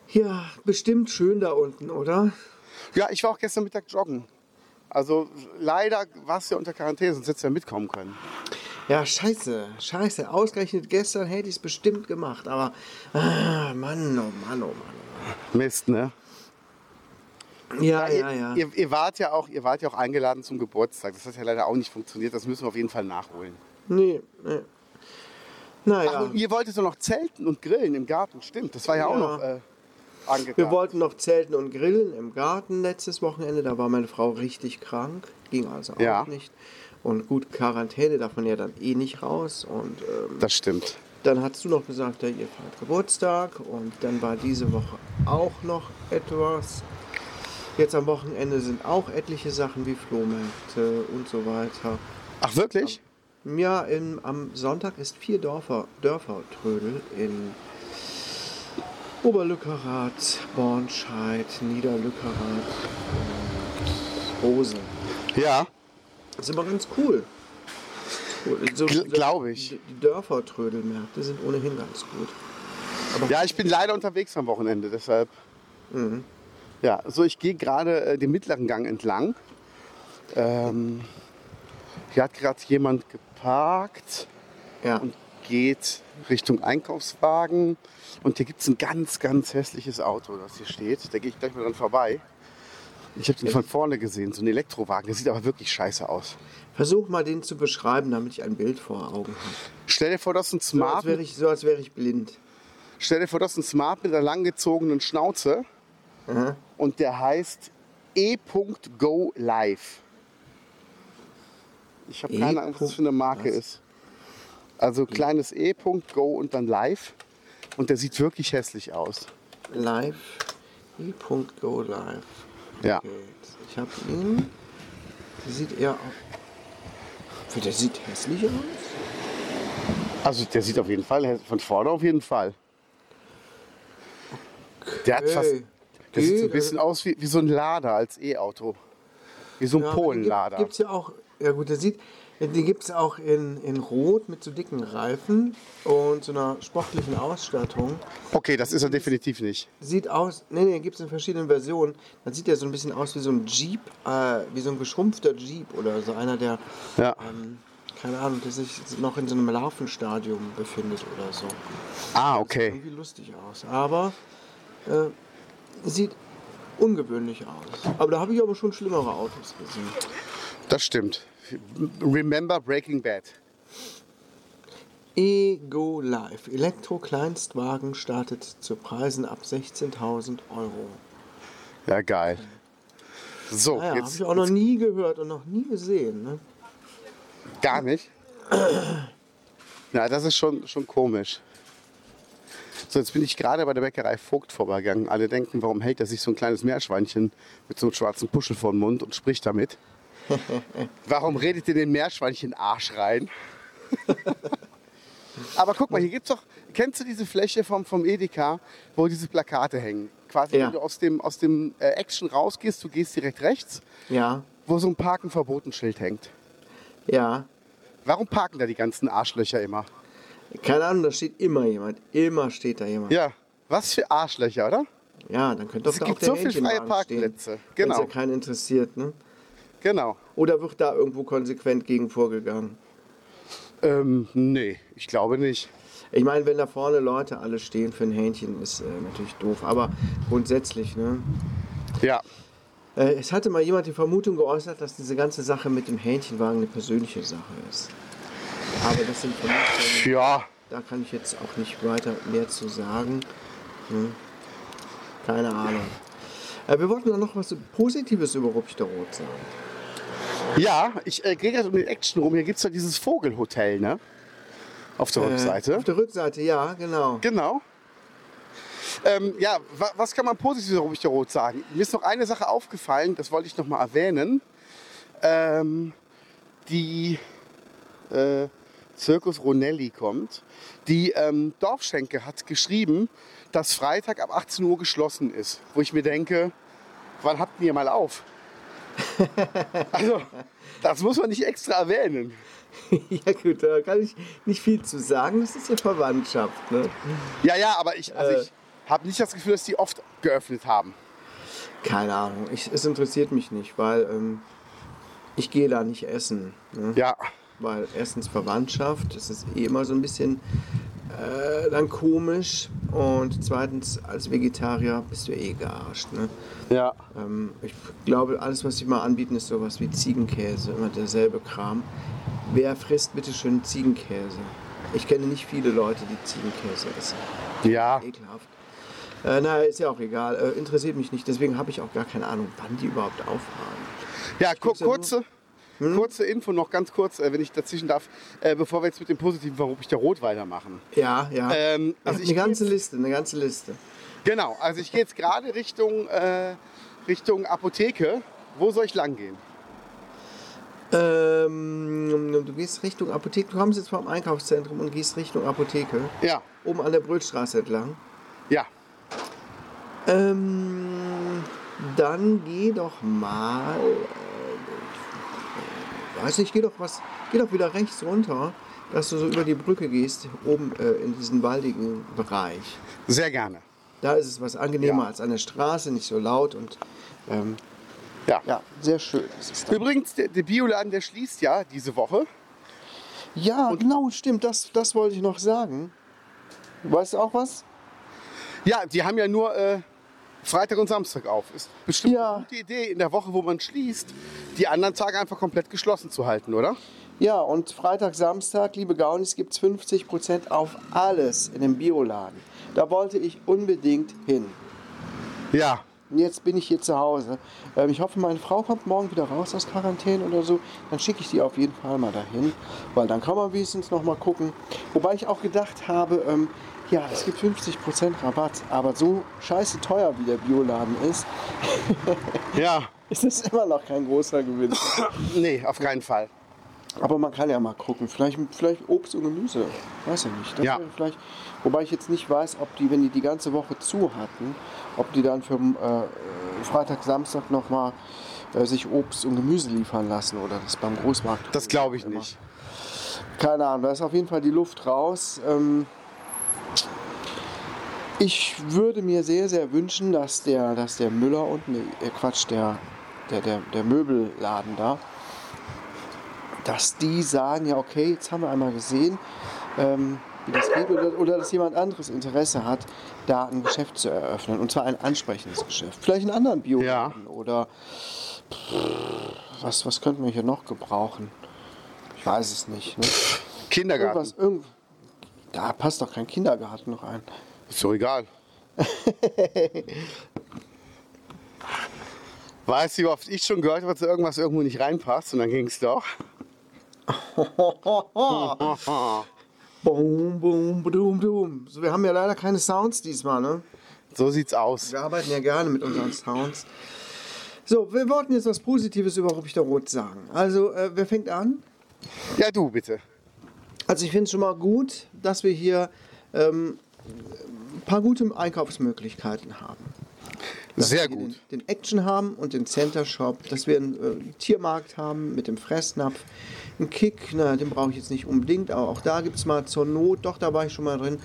Ja, bestimmt schön da unten, oder? Ja, ich war auch gestern Mittag joggen. Also leider warst du ja unter Quarantäne, sonst hättest du ja mitkommen können. Ja, scheiße, scheiße. Ausgerechnet gestern hätte ich es bestimmt gemacht, aber ah, Mann, oh Mann, oh Mann. Mist, ne? Ja, ja, ja. Ihr, ihr, wart ja auch, ihr wart ja auch eingeladen zum Geburtstag. Das hat ja leider auch nicht funktioniert. Das müssen wir auf jeden Fall nachholen. Nee, nee. Ach, Naja, und ihr wolltet doch noch zelten und grillen im Garten. Stimmt, das war ja, auch Ja. noch äh, angegangen. wir wollten noch zelten und grillen im Garten letztes Wochenende. Da war meine Frau richtig krank. Ging also auch Ja. nicht. Und gut, Quarantäne darf man ja dann eh nicht raus. Und ähm, Das stimmt. Dann hast du noch gesagt, ja, ihr feiert Geburtstag und dann war diese Woche auch noch etwas. Jetzt am Wochenende sind auch etliche Sachen wie Flohmärkte und so weiter. Ach, wirklich? Ja, im, am Sonntag ist vier Dörfer, Dörfertrödel in Oberlückerath, Bornscheid, Niederlückerath und Rose. Ja. Das ist aber ganz cool. So, Gl- glaub ich. Die Dörfertrödelmärkte sind ohnehin ganz gut. Ja, ich bin leider unterwegs am Wochenende, deshalb. Mhm. Ja, so ich gehe gerade äh, den mittleren Gang entlang. Ähm, hier hat gerade jemand geparkt Ja. und geht Richtung Einkaufswagen. Und hier gibt es ein ganz, ganz hässliches Auto, das hier steht. Da gehe ich gleich mal dran vorbei. Ich habe den von vorne gesehen, so ein Elektrowagen. Der sieht aber wirklich scheiße aus. Versuch mal den zu beschreiben, damit ich ein Bild vor Augen habe. Stell dir vor, das ist ein So, Smart, als wäre ich, so als wäre ich blind. stell dir vor, das ist ein Smart mit einer langgezogenen Schnauze. Mhm. Und der heißt E.Go Live. Ich habe keine Ahnung, was das für eine Marke Was? ist. Also kleines E.Go und dann Live. Und der sieht wirklich hässlich aus. Live. E.go live. Ja. Okay. Ich habe ihn. Der sieht eher aus. Der sieht hässlich aus. Also der sieht auf jeden Fall, von vorne auf jeden Fall. Der hat fast, der sieht so ein Okay, bisschen aus wie, wie so ein Lader als E-Auto. Wie so ein Polenlader. Gibt es ja auch. Ja gut, der sieht. Den gibt es auch in, in Rot mit so dicken Reifen und so einer sportlichen Ausstattung. Okay, das ist er definitiv nicht. Sieht aus, nee, nee, gibt es in verschiedenen Versionen. Dann sieht er so ein bisschen aus wie so ein Jeep, äh, wie so ein geschrumpfter Jeep oder so einer, der, Ja. ähm, keine Ahnung, der sich noch in so einem Larvenstadium befindet oder so. Ah, okay. Irgendwie lustig aus. Aber äh, sieht ungewöhnlich aus. Aber da habe ich aber schon schlimmere Autos gesehen. Das stimmt. Remember Breaking Bad. Ego Live. Elektro-Kleinstwagen startet zu Preisen ab 16.000 Euro. Ja, geil. So, Naja, habe jetzt, ich auch noch nie gehört und noch nie gesehen. Ne? gar nicht. <clears throat> Na, das ist schon, schon komisch. So, jetzt bin ich gerade bei der Bäckerei Vogt vorbeigegangen. Alle denken, warum hält er sich so ein kleines Meerschweinchen mit so einem schwarzen Puschel vor den Mund und spricht damit? <laughs> warum redet ihr den Meerschweinchen Arsch rein? <laughs> Aber guck mal, hier gibt's doch, kennst du diese Fläche vom, vom Edeka, wo diese Plakate hängen? Quasi, Ja. wenn du aus dem, aus dem äh, Action rausgehst, du gehst direkt rechts, Ja, wo so ein Parken verboten Schild hängt. ja. Warum parken da die ganzen Arschlöcher immer? Keine Ahnung, da steht immer jemand. Immer steht da jemand. Ja, was für Arschlöcher, oder? Ja, dann könnte doch Es da gibt auch der so viele freie Parkplätze. Stehen, Genau. Wenn ja keinen interessiert, ne? Genau. Oder wird da irgendwo konsequent gegen vorgegangen? Ähm, nee, ich glaube nicht. Ich meine, wenn da vorne Leute alle stehen für ein Hähnchen, ist äh, natürlich doof. Aber grundsätzlich, ne? Ja, Äh, es hatte mal jemand die Vermutung geäußert, dass diese ganze Sache mit dem Hähnchenwagen eine persönliche Sache ist. Aber das sind Vermutungen. ja, Da kann ich jetzt auch nicht weiter mehr zu sagen. Hm. Keine Ahnung. Äh, wir wollten noch was Positives über Rupchter Rot sagen. Ja. Ich äh, gehe gerade um den Action rum. Hier gibt es ja dieses Vogelhotel, ne? Auf der Äh, Rückseite. auf der Rückseite, ja, genau. Genau. Ähm, ja, wa was kann man positiv über Rupchter Rot sagen? Mir ist noch eine Sache aufgefallen, das wollte ich noch mal erwähnen. Ähm, die äh, Circus Ronelli kommt. Die ähm, Dorfschenke hat geschrieben, dass Freitag ab 18 Uhr geschlossen ist. Wo ich mir denke, wann habt ihr mal auf? Also, das muss man nicht extra erwähnen. <laughs> ja gut, da kann ich nicht viel zu sagen. Das ist ja Verwandtschaft. Ne? Ja, ja, aber ich, also Äh. ich habe nicht das Gefühl, dass die oft geöffnet haben. Keine Ahnung. Ich, es interessiert mich nicht, weil ähm, ich gehe da nicht essen. Ne? Ja, Weil erstens Verwandtschaft, das ist eh immer so ein bisschen äh, dann komisch. Und zweitens, als Vegetarier bist du eh gearscht. Ne? ja. Ähm, ich glaube, alles, was sie mal anbieten, ist sowas wie Ziegenkäse, immer derselbe Kram. Wer frisst bitte schön Ziegenkäse? Ich kenne nicht viele Leute, die Ziegenkäse essen. Ja, Ekelhaft. Äh, naja, ist ja auch egal. Äh, interessiert mich nicht. Deswegen habe ich auch gar keine Ahnung, wann die überhaupt aufhaben. ja ku gibt's nur- kurze, Info noch ganz kurz, äh, wenn ich dazwischen darf, äh, bevor wir jetzt mit dem positiven Warum ich der Rot weitermachen. Ja, ja. Ähm, also eine ich ganze Liste, eine ganze Liste. Genau, also ich gehe jetzt gerade Richtung, äh, Richtung Apotheke. Wo soll ich lang gehen? Ähm, du gehst Richtung Apotheke. Du kommst jetzt vom Einkaufszentrum und gehst Richtung Apotheke. Ja, Oben an der Brötstraße entlang. ja. Ähm, dann geh doch mal. Weiß nicht, geh doch was. Geh doch wieder rechts runter, dass du so über die Brücke gehst, oben äh, in diesen waldigen Bereich. Sehr gerne. Da ist es was angenehmer Ja. als an der Straße, nicht so laut und ähm, Ja. ja, sehr schön. Übrigens, der, der Bioladen, der schließt ja diese Woche. Ja, genau, stimmt, das, das wollte ich noch sagen. Weißt du auch was? Ja, die haben ja nur äh, Freitag und Samstag auf. Ist bestimmt Ja. eine gute Idee, in der Woche, wo man schließt, die anderen Tage einfach komplett geschlossen zu halten, oder? Ja, und Freitag, Samstag, liebe Gaunis, gibt es 50% auf alles in dem Bioladen. Da wollte ich unbedingt hin. Ja. Jetzt bin ich hier zu Hause. Ähm, ich hoffe, meine Frau kommt morgen wieder raus aus Quarantäne oder so. Dann schicke ich die auf jeden Fall mal dahin, weil dann kann man wenigstens noch mal gucken. Wobei ich auch gedacht habe, ähm, ja, es gibt 50% Rabatt, aber so scheiße teuer wie der Bioladen ist, <laughs> Ja. ist es immer noch kein großer Gewinn. Nee, auf keinen Fall. Aber man kann ja mal gucken. Vielleicht, vielleicht Obst und Gemüse. Weiß ja nicht. Das Ja. Vielleicht, wobei ich jetzt nicht weiß, ob die, wenn die die ganze Woche zu hatten, ob die dann für äh, Freitag, Samstag nochmal äh, sich Obst und Gemüse liefern lassen oder das beim Großmarkt. Das glaube ich nicht. Keine Ahnung, da ist auf jeden Fall die Luft raus. Ähm, ich würde mir sehr, sehr wünschen, dass der, dass der Müller unten, äh, Quatsch, der, der, der, der Möbelladen da, dass die sagen, ja okay, jetzt haben wir einmal gesehen, ähm, wie das geht, oder, oder dass jemand anderes Interesse hat, da ein Geschäft zu eröffnen. Und zwar ein ansprechendes Geschäft. Vielleicht einen anderen Bioladen oder pff, was, was könnten wir hier noch gebrauchen? Ich weiß es nicht. Ne? Kindergarten. Irgendwas, irgend, da passt doch kein Kindergarten noch ein. Ist doch egal. <laughs> weißt du, wie oft ich schon gehört habe, dass irgendwas irgendwo nicht reinpasst und dann ging es doch. <laughs> Boom, boom, boom, boom. So, wir haben ja leider keine Sounds diesmal, ne? So sieht's aus. Wir arbeiten ja gerne mit unseren Sounds. So, wir wollten jetzt was Positives über Ruppichter Rot sagen. Also, äh, wer fängt an? Ja, du bitte. Also, ich finde es schon mal gut, dass wir hier ähm, ein paar gute Einkaufsmöglichkeiten haben. Sehr gut. Den, den Action haben und den Center Shop, dass wir einen äh, Tiermarkt haben mit dem Fressnapf. Ein Kick, na, den brauche ich jetzt nicht unbedingt, aber auch da gibt es mal zur Not, doch, da war ich schon mal drin,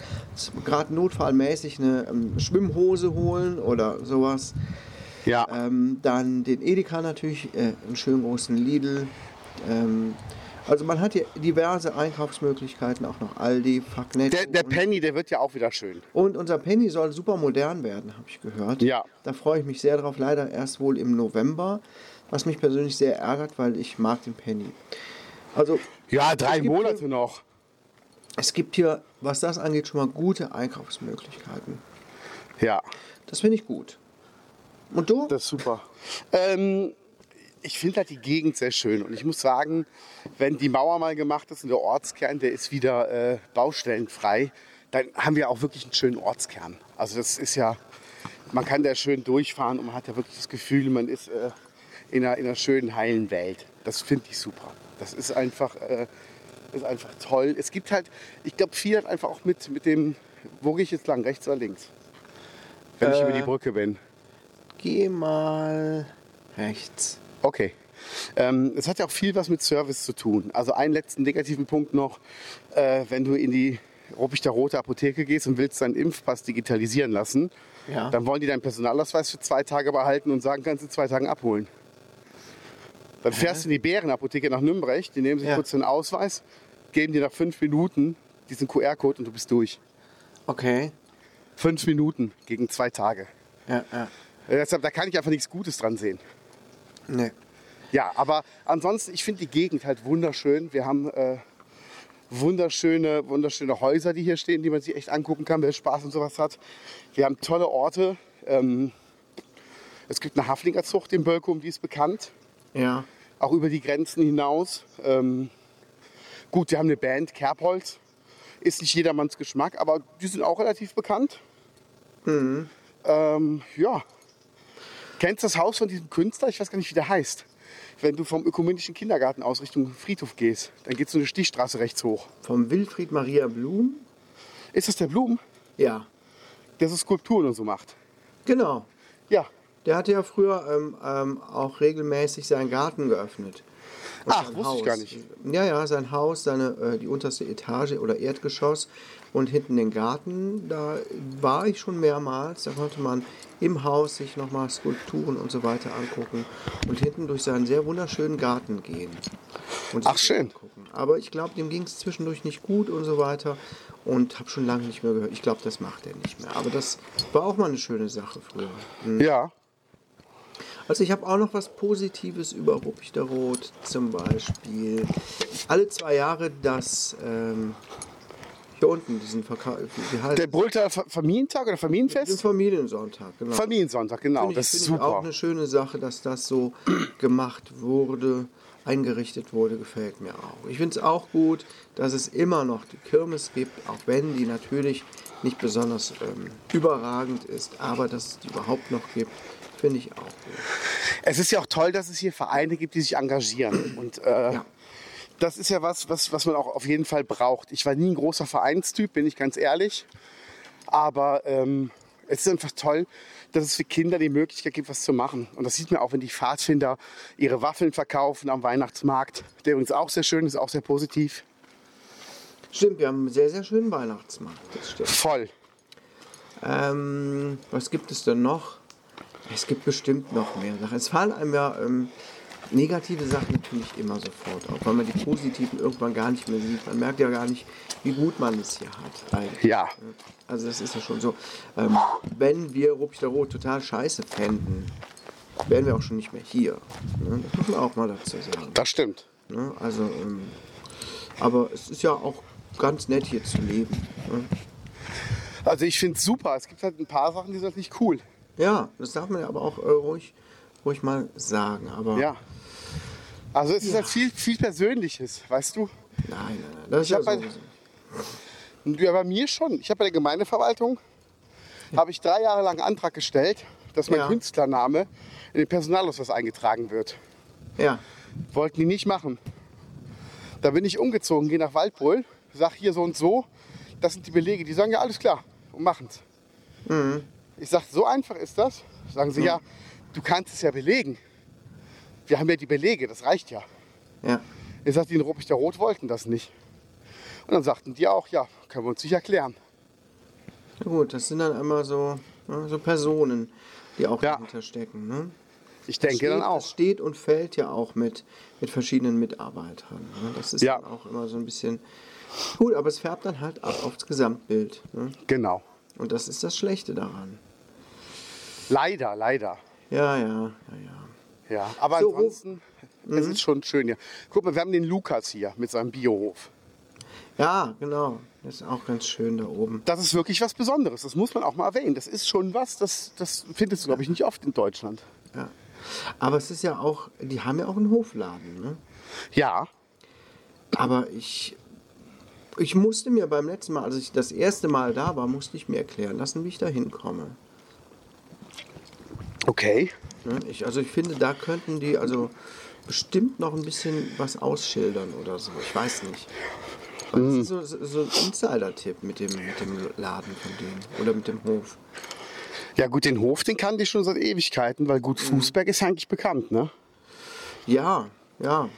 gerade notfallmäßig eine ähm, Schwimmhose holen oder sowas. Ja. Ähm, dann den Edeka natürlich, äh, einen schönen großen Lidl. Ähm, also man hat hier diverse Einkaufsmöglichkeiten, auch noch Aldi, Fucknet. Der, der Penny, der wird ja auch wieder schön. und unser Penny soll super modern werden, habe ich gehört. Ja. Da freue ich mich sehr drauf. Leider erst wohl im November, was mich persönlich sehr ärgert, weil ich mag den Penny. Also Ja, drei Monate noch. es gibt hier, was das angeht, schon mal gute Einkaufsmöglichkeiten. Ja, Das finde ich gut. Und du? das ist super. Ähm, ich finde halt die Gegend sehr schön. Und ich muss sagen, wenn die Mauer mal gemacht ist und der Ortskern, der ist wieder äh, baustellenfrei, dann haben wir auch wirklich einen schönen Ortskern. Also das ist ja, man kann da schön durchfahren und man hat ja wirklich das Gefühl, man ist äh, in, einer, in einer schönen, heilen Welt. Das finde ich super. Das ist einfach, äh, ist einfach toll. Es gibt halt, ich glaube, viel hat einfach auch mit, mit dem, wo gehe ich jetzt lang, rechts oder links? Wenn ich Äh. über die Brücke bin. Geh mal rechts. Okay. Ähm, es hat ja auch viel was mit Service zu tun. Also einen letzten negativen Punkt noch, äh, wenn du in die Ruppichter Rote Apotheke gehst und willst deinen Impfpass digitalisieren lassen, Ja. dann wollen die deinen Personalausweis für zwei Tage behalten und sagen, kannst du in zwei Tagen abholen. Dann fährst du in die Bärenapotheke nach Nürnberg, die nehmen sich Ja. kurz den Ausweis, geben dir nach fünf Minuten diesen QR-Code und du bist durch. Okay. Fünf Minuten gegen zwei Tage. Ja, ja. Deshalb, da kann ich einfach nichts Gutes dran sehen. Nee. Ja, aber ansonsten, ich finde die Gegend halt wunderschön. Wir haben äh, wunderschöne, wunderschöne Häuser, die hier stehen, die man sich echt angucken kann, wer Spaß und sowas hat. Wir haben tolle Orte. Ähm, es gibt eine Haflingerzucht in Bölkum, die ist bekannt, Ja. auch über die Grenzen hinaus. Ähm, gut, wir haben eine Band, Kerbholz. Ist nicht jedermanns Geschmack, aber die sind auch relativ bekannt. Ähm, ja. Kennst du das Haus von diesem Künstler? Ich weiß gar nicht, wie der heißt. Wenn du vom ökumenischen Kindergarten aus Richtung Friedhof gehst, dann geht so eine Stichstraße rechts hoch. Vom Wilfried Maria Blum? Ist das der Blum, Ja. der so Skulpturen und so macht? Genau. Ja. Der hatte ja früher ähm, ähm, auch regelmäßig seinen Garten geöffnet. Und Ach, wusste ich Haus. gar nicht. Ja, ja, sein Haus, seine, äh, die unterste Etage oder Erdgeschoss und hinten den Garten. Da war ich schon mehrmals. Da konnte man im Haus sich nochmal Skulpturen und so weiter angucken und hinten durch seinen sehr wunderschönen Garten gehen. Ach, schön. angucken. Aber ich glaube, dem ging es zwischendurch nicht gut und so weiter. Und habe schon lange nicht mehr gehört. Ich glaube, das macht er nicht mehr. Aber das war auch mal eine schöne Sache früher. Mhm. Ja. Also ich habe auch noch was Positives über Ruppichter Rot, zum Beispiel alle zwei Jahre das ähm, hier unten diesen Verkauf, Der? Brüllter Fa- Familientag oder den Familienfest? Familiensonntag, genau. Familiensonntag, genau. Ich, das ist ich auch super. eine schöne Sache, dass das so <clears throat> gemacht wurde, eingerichtet wurde, gefällt mir auch. Ich finde es auch gut, dass es immer noch die Kirmes gibt, auch wenn die natürlich nicht besonders ähm, überragend ist, aber dass es die überhaupt noch gibt, finde ich auch. Es ist ja auch toll, dass es hier Vereine gibt, die sich engagieren. Und äh, Ja. das ist ja was, was, was man auch auf jeden Fall braucht. Ich war nie ein großer Vereinstyp, bin ich ganz ehrlich. Aber ähm, es ist einfach toll, dass es für Kinder die Möglichkeit gibt, was zu machen. Und das sieht man auch, wenn die Pfadfinder ihre Waffeln verkaufen am Weihnachtsmarkt. Der übrigens auch sehr schön ist, auch sehr positiv. Stimmt, wir haben einen sehr, sehr schönen Weihnachtsmarkt, das stimmt. Voll. Ähm, was gibt es denn noch? Es gibt bestimmt noch mehr Sachen. Es fallen einem ja ähm, negative Sachen natürlich immer sofort auf, weil man die positiven irgendwann gar nicht mehr sieht. Man merkt ja gar nicht, wie gut man es hier hat eigentlich. Ja. Also das ist ja schon so. Ähm, wenn wir Ruppichter Rot total scheiße fänden, wären wir auch schon nicht mehr hier. Ne? Das muss man auch mal dazu sagen. Das stimmt. Ne? Also, ähm, aber es ist ja auch ganz nett hier zu leben. Ne? Also ich finde es super. Es gibt halt ein paar Sachen, die sind halt nicht cool. Ja, das darf man ja aber auch äh, ruhig, ruhig mal sagen. Aber Ja. Also es ist Ja. halt viel, viel Persönliches, weißt du? nein, nein, nein. Das ist Ich ja hab bei-. Ja, bei mir schon. Ich habe bei der Gemeindeverwaltung habe ich drei Jahre lang einen Antrag gestellt, dass mein Ja. Künstlername in den Personalausweis eingetragen wird. Ja, Wollten die nicht machen. Da bin ich umgezogen, gehe nach Waldbröl, sag hier so und so, das sind die Belege. Die sagen ja alles klar und machen's. Ich sage, so einfach ist das. Sagen sie, ja, du kannst es ja belegen. Wir haben ja die Belege, das reicht ja. Ja. Ich sagte, die in Ruppichter Rot wollten das nicht. Und dann sagten die auch, ja, können wir uns nicht erklären. Na gut, das sind dann immer so, ne, so Personen, die auch Ja. dahinter stecken. Ne? Ich denke steht, dann auch. steht und fällt ja auch mit, mit verschiedenen Mitarbeitern. Ne? Das ist Ja. dann auch immer so ein bisschen gut, aber es färbt dann halt ab aufs Gesamtbild. Ne? Genau. Und das ist das Schlechte daran. Leider, leider. Ja, ja, ja, ja. Ja, aber So, Mhm. ansonsten, es ist schon schön hier. Guck mal, wir haben den Lukas hier mit seinem Biohof. Ja, genau. Das ist auch ganz schön da oben. Das ist wirklich was Besonderes. Das muss man auch mal erwähnen. Das ist schon was, das, das findest du, glaube ich, nicht oft in Deutschland. Ja. Aber es ist ja auch, die haben ja auch einen Hofladen. Ne? Ja, Aber ich, ich musste mir beim letzten Mal, als ich das erste Mal da war, musste ich mir erklären lassen, wie ich da hinkomme. Okay. Ne? Ich, also ich finde, da könnten die also bestimmt noch ein bisschen was ausschildern oder so. Ich weiß nicht. Aber Das ist so, so ein Insider-Tipp mit dem, mit dem Laden von denen oder mit dem Hof. Ja gut, den Hof, den kannte ich schon seit Ewigkeiten, weil gut, Fußberg ist eigentlich bekannt, ne? Ja, ja.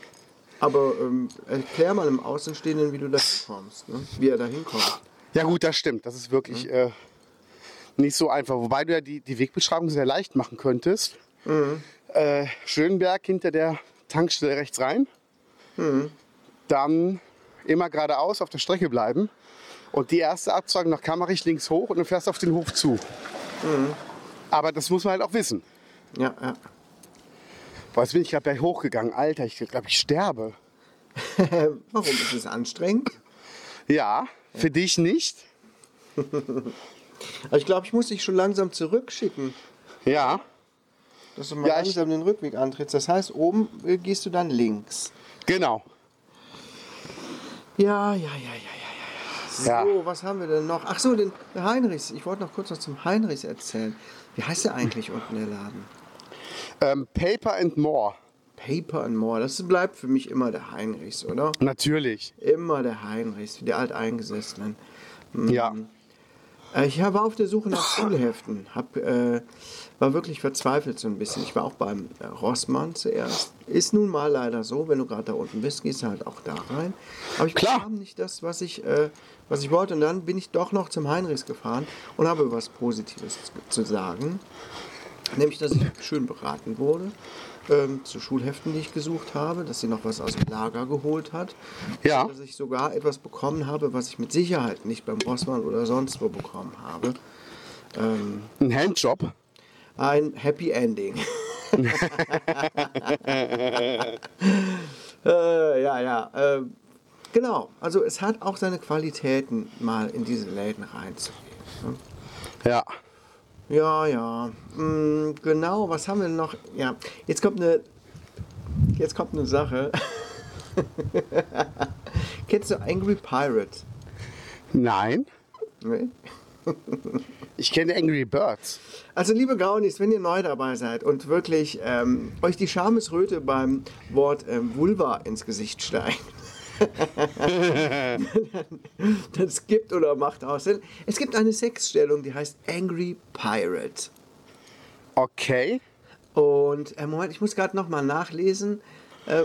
Aber ähm, erklär mal im Außenstehenden, wie du da hinkommst, ne? wie er da hinkommt. Ja gut, das stimmt. Das ist wirklich äh, nicht so einfach. Wobei du ja die, die Wegbeschreibung sehr leicht machen könntest. Äh, Schönberg hinter der Tankstelle rechts rein. Dann immer geradeaus auf der Strecke bleiben. Und die erste Abzweigung nach Kammerich links hoch und dann fährst du auf den Hof zu. Aber das muss man halt auch wissen. Ja, ja. Boah, jetzt bin ich gerade gleich hochgegangen. Alter, ich glaube, ich sterbe. <laughs> Warum ist es anstrengend? Ja, für dich nicht. <laughs> Aber ich glaube, ich muss dich schon langsam zurückschicken, Ja, dass du mal Ja, langsam den Rückweg antrittst. Das heißt, oben äh, gehst du dann links. genau. Ja, ja, ja, ja, ja, ja. Ja. So, was haben wir denn noch? Ach so, den der Heinrichs. Ich wollte noch kurz was zum Heinrichs erzählen. Wie heißt der eigentlich unten der Laden? Ähm, Paper and More. Paper and More. Das bleibt für mich immer der Heinrichs, oder? Natürlich. Immer der Heinrichs, die Alteingesessenen. Ja. Äh, Ich war auf der Suche nach Schulheften, hab, äh, war wirklich verzweifelt so ein bisschen. Ich war auch beim äh, Rossmann zuerst. Ist nun mal leider so, wenn du gerade da unten bist, gehst du halt auch da rein. Aber ich Klar. bekam nicht das, was ich, äh, was ich wollte. Und dann bin ich doch noch zum Heinrichs gefahren und habe was Positives zu sagen. Nämlich, dass ich schön beraten wurde ähm, zu Schulheften, die ich gesucht habe, dass sie noch was aus dem Lager geholt hat. Ja. Dass ich sogar etwas bekommen habe, was ich mit Sicherheit nicht beim Rossmann oder sonst wo bekommen habe. Ähm, Ein Handjob. ein Happy Ending. <laughs> äh, ja, ja. Äh, genau. Also es hat auch seine Qualitäten, mal in diese Läden reinzugehen. Ja. Ja, ja. Mm, genau, was haben wir noch? Ja, jetzt kommt eine. Jetzt kommt eine Sache. <laughs> Kennst du Angry Pirate? Nein. Nee? Ich kenne Angry Birds. Also liebe Gaunis, wenn ihr neu dabei seid und wirklich ähm, euch die Schamesröte beim Wort ähm, Vulva ins Gesicht steigt, <laughs> dann skippt oder macht aus. Es gibt eine Sexstellung, die heißt Angry Pirate. Okay. Und äh, Moment, ich muss gerade noch mal nachlesen. Äh,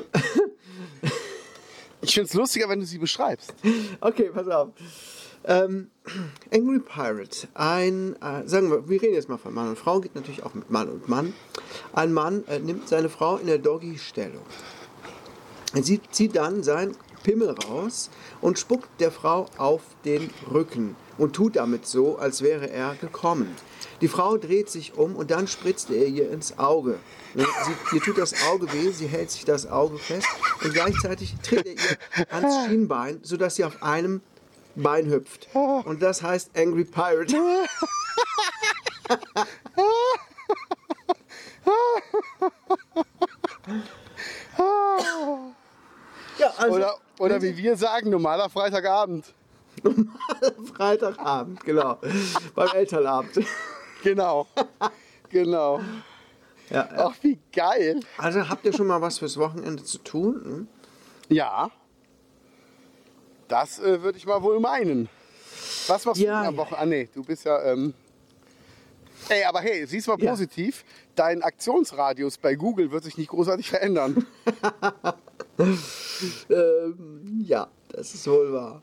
Ich finde es lustiger, wenn du sie beschreibst. <laughs> Okay, pass auf. Ähm, Angry Pirate, ein, äh, sagen wir, wir reden jetzt mal von Mann und Frau, geht natürlich auch mit Mann und Mann. Ein Mann äh, nimmt seine Frau in der Doggy-Stellung. Er zieht, zieht dann sein Pimmel raus und spuckt der Frau auf den Rücken und tut damit so, als wäre er gekommen. Die Frau dreht sich um und dann spritzt er ihr ins Auge. Sie, ihr tut das Auge weh, sie hält sich das Auge fest und gleichzeitig tritt er ihr ans Schienbein, sodass sie auf einem Bein hüpft. Und das heißt Angry Pirate. <laughs> ja, also Oder, oder wie wir sagen, normaler Freitagabend. <laughs> Freitagabend, genau. Beim Elternabend. Genau. Genau. Ja, Ach, wie geil. also habt ihr schon mal was fürs Wochenende zu tun? Hm? Ja. Das äh, würde ich mal wohl meinen. Was machst Ja, du am ja, Wochenende? Ah, nee, du bist ja. Ähm, Ey, aber hey, siehst mal Ja. positiv, dein Aktionsradius bei Google wird sich nicht großartig verändern. <laughs> <laughs> Ähm, ja, das ist wohl wahr.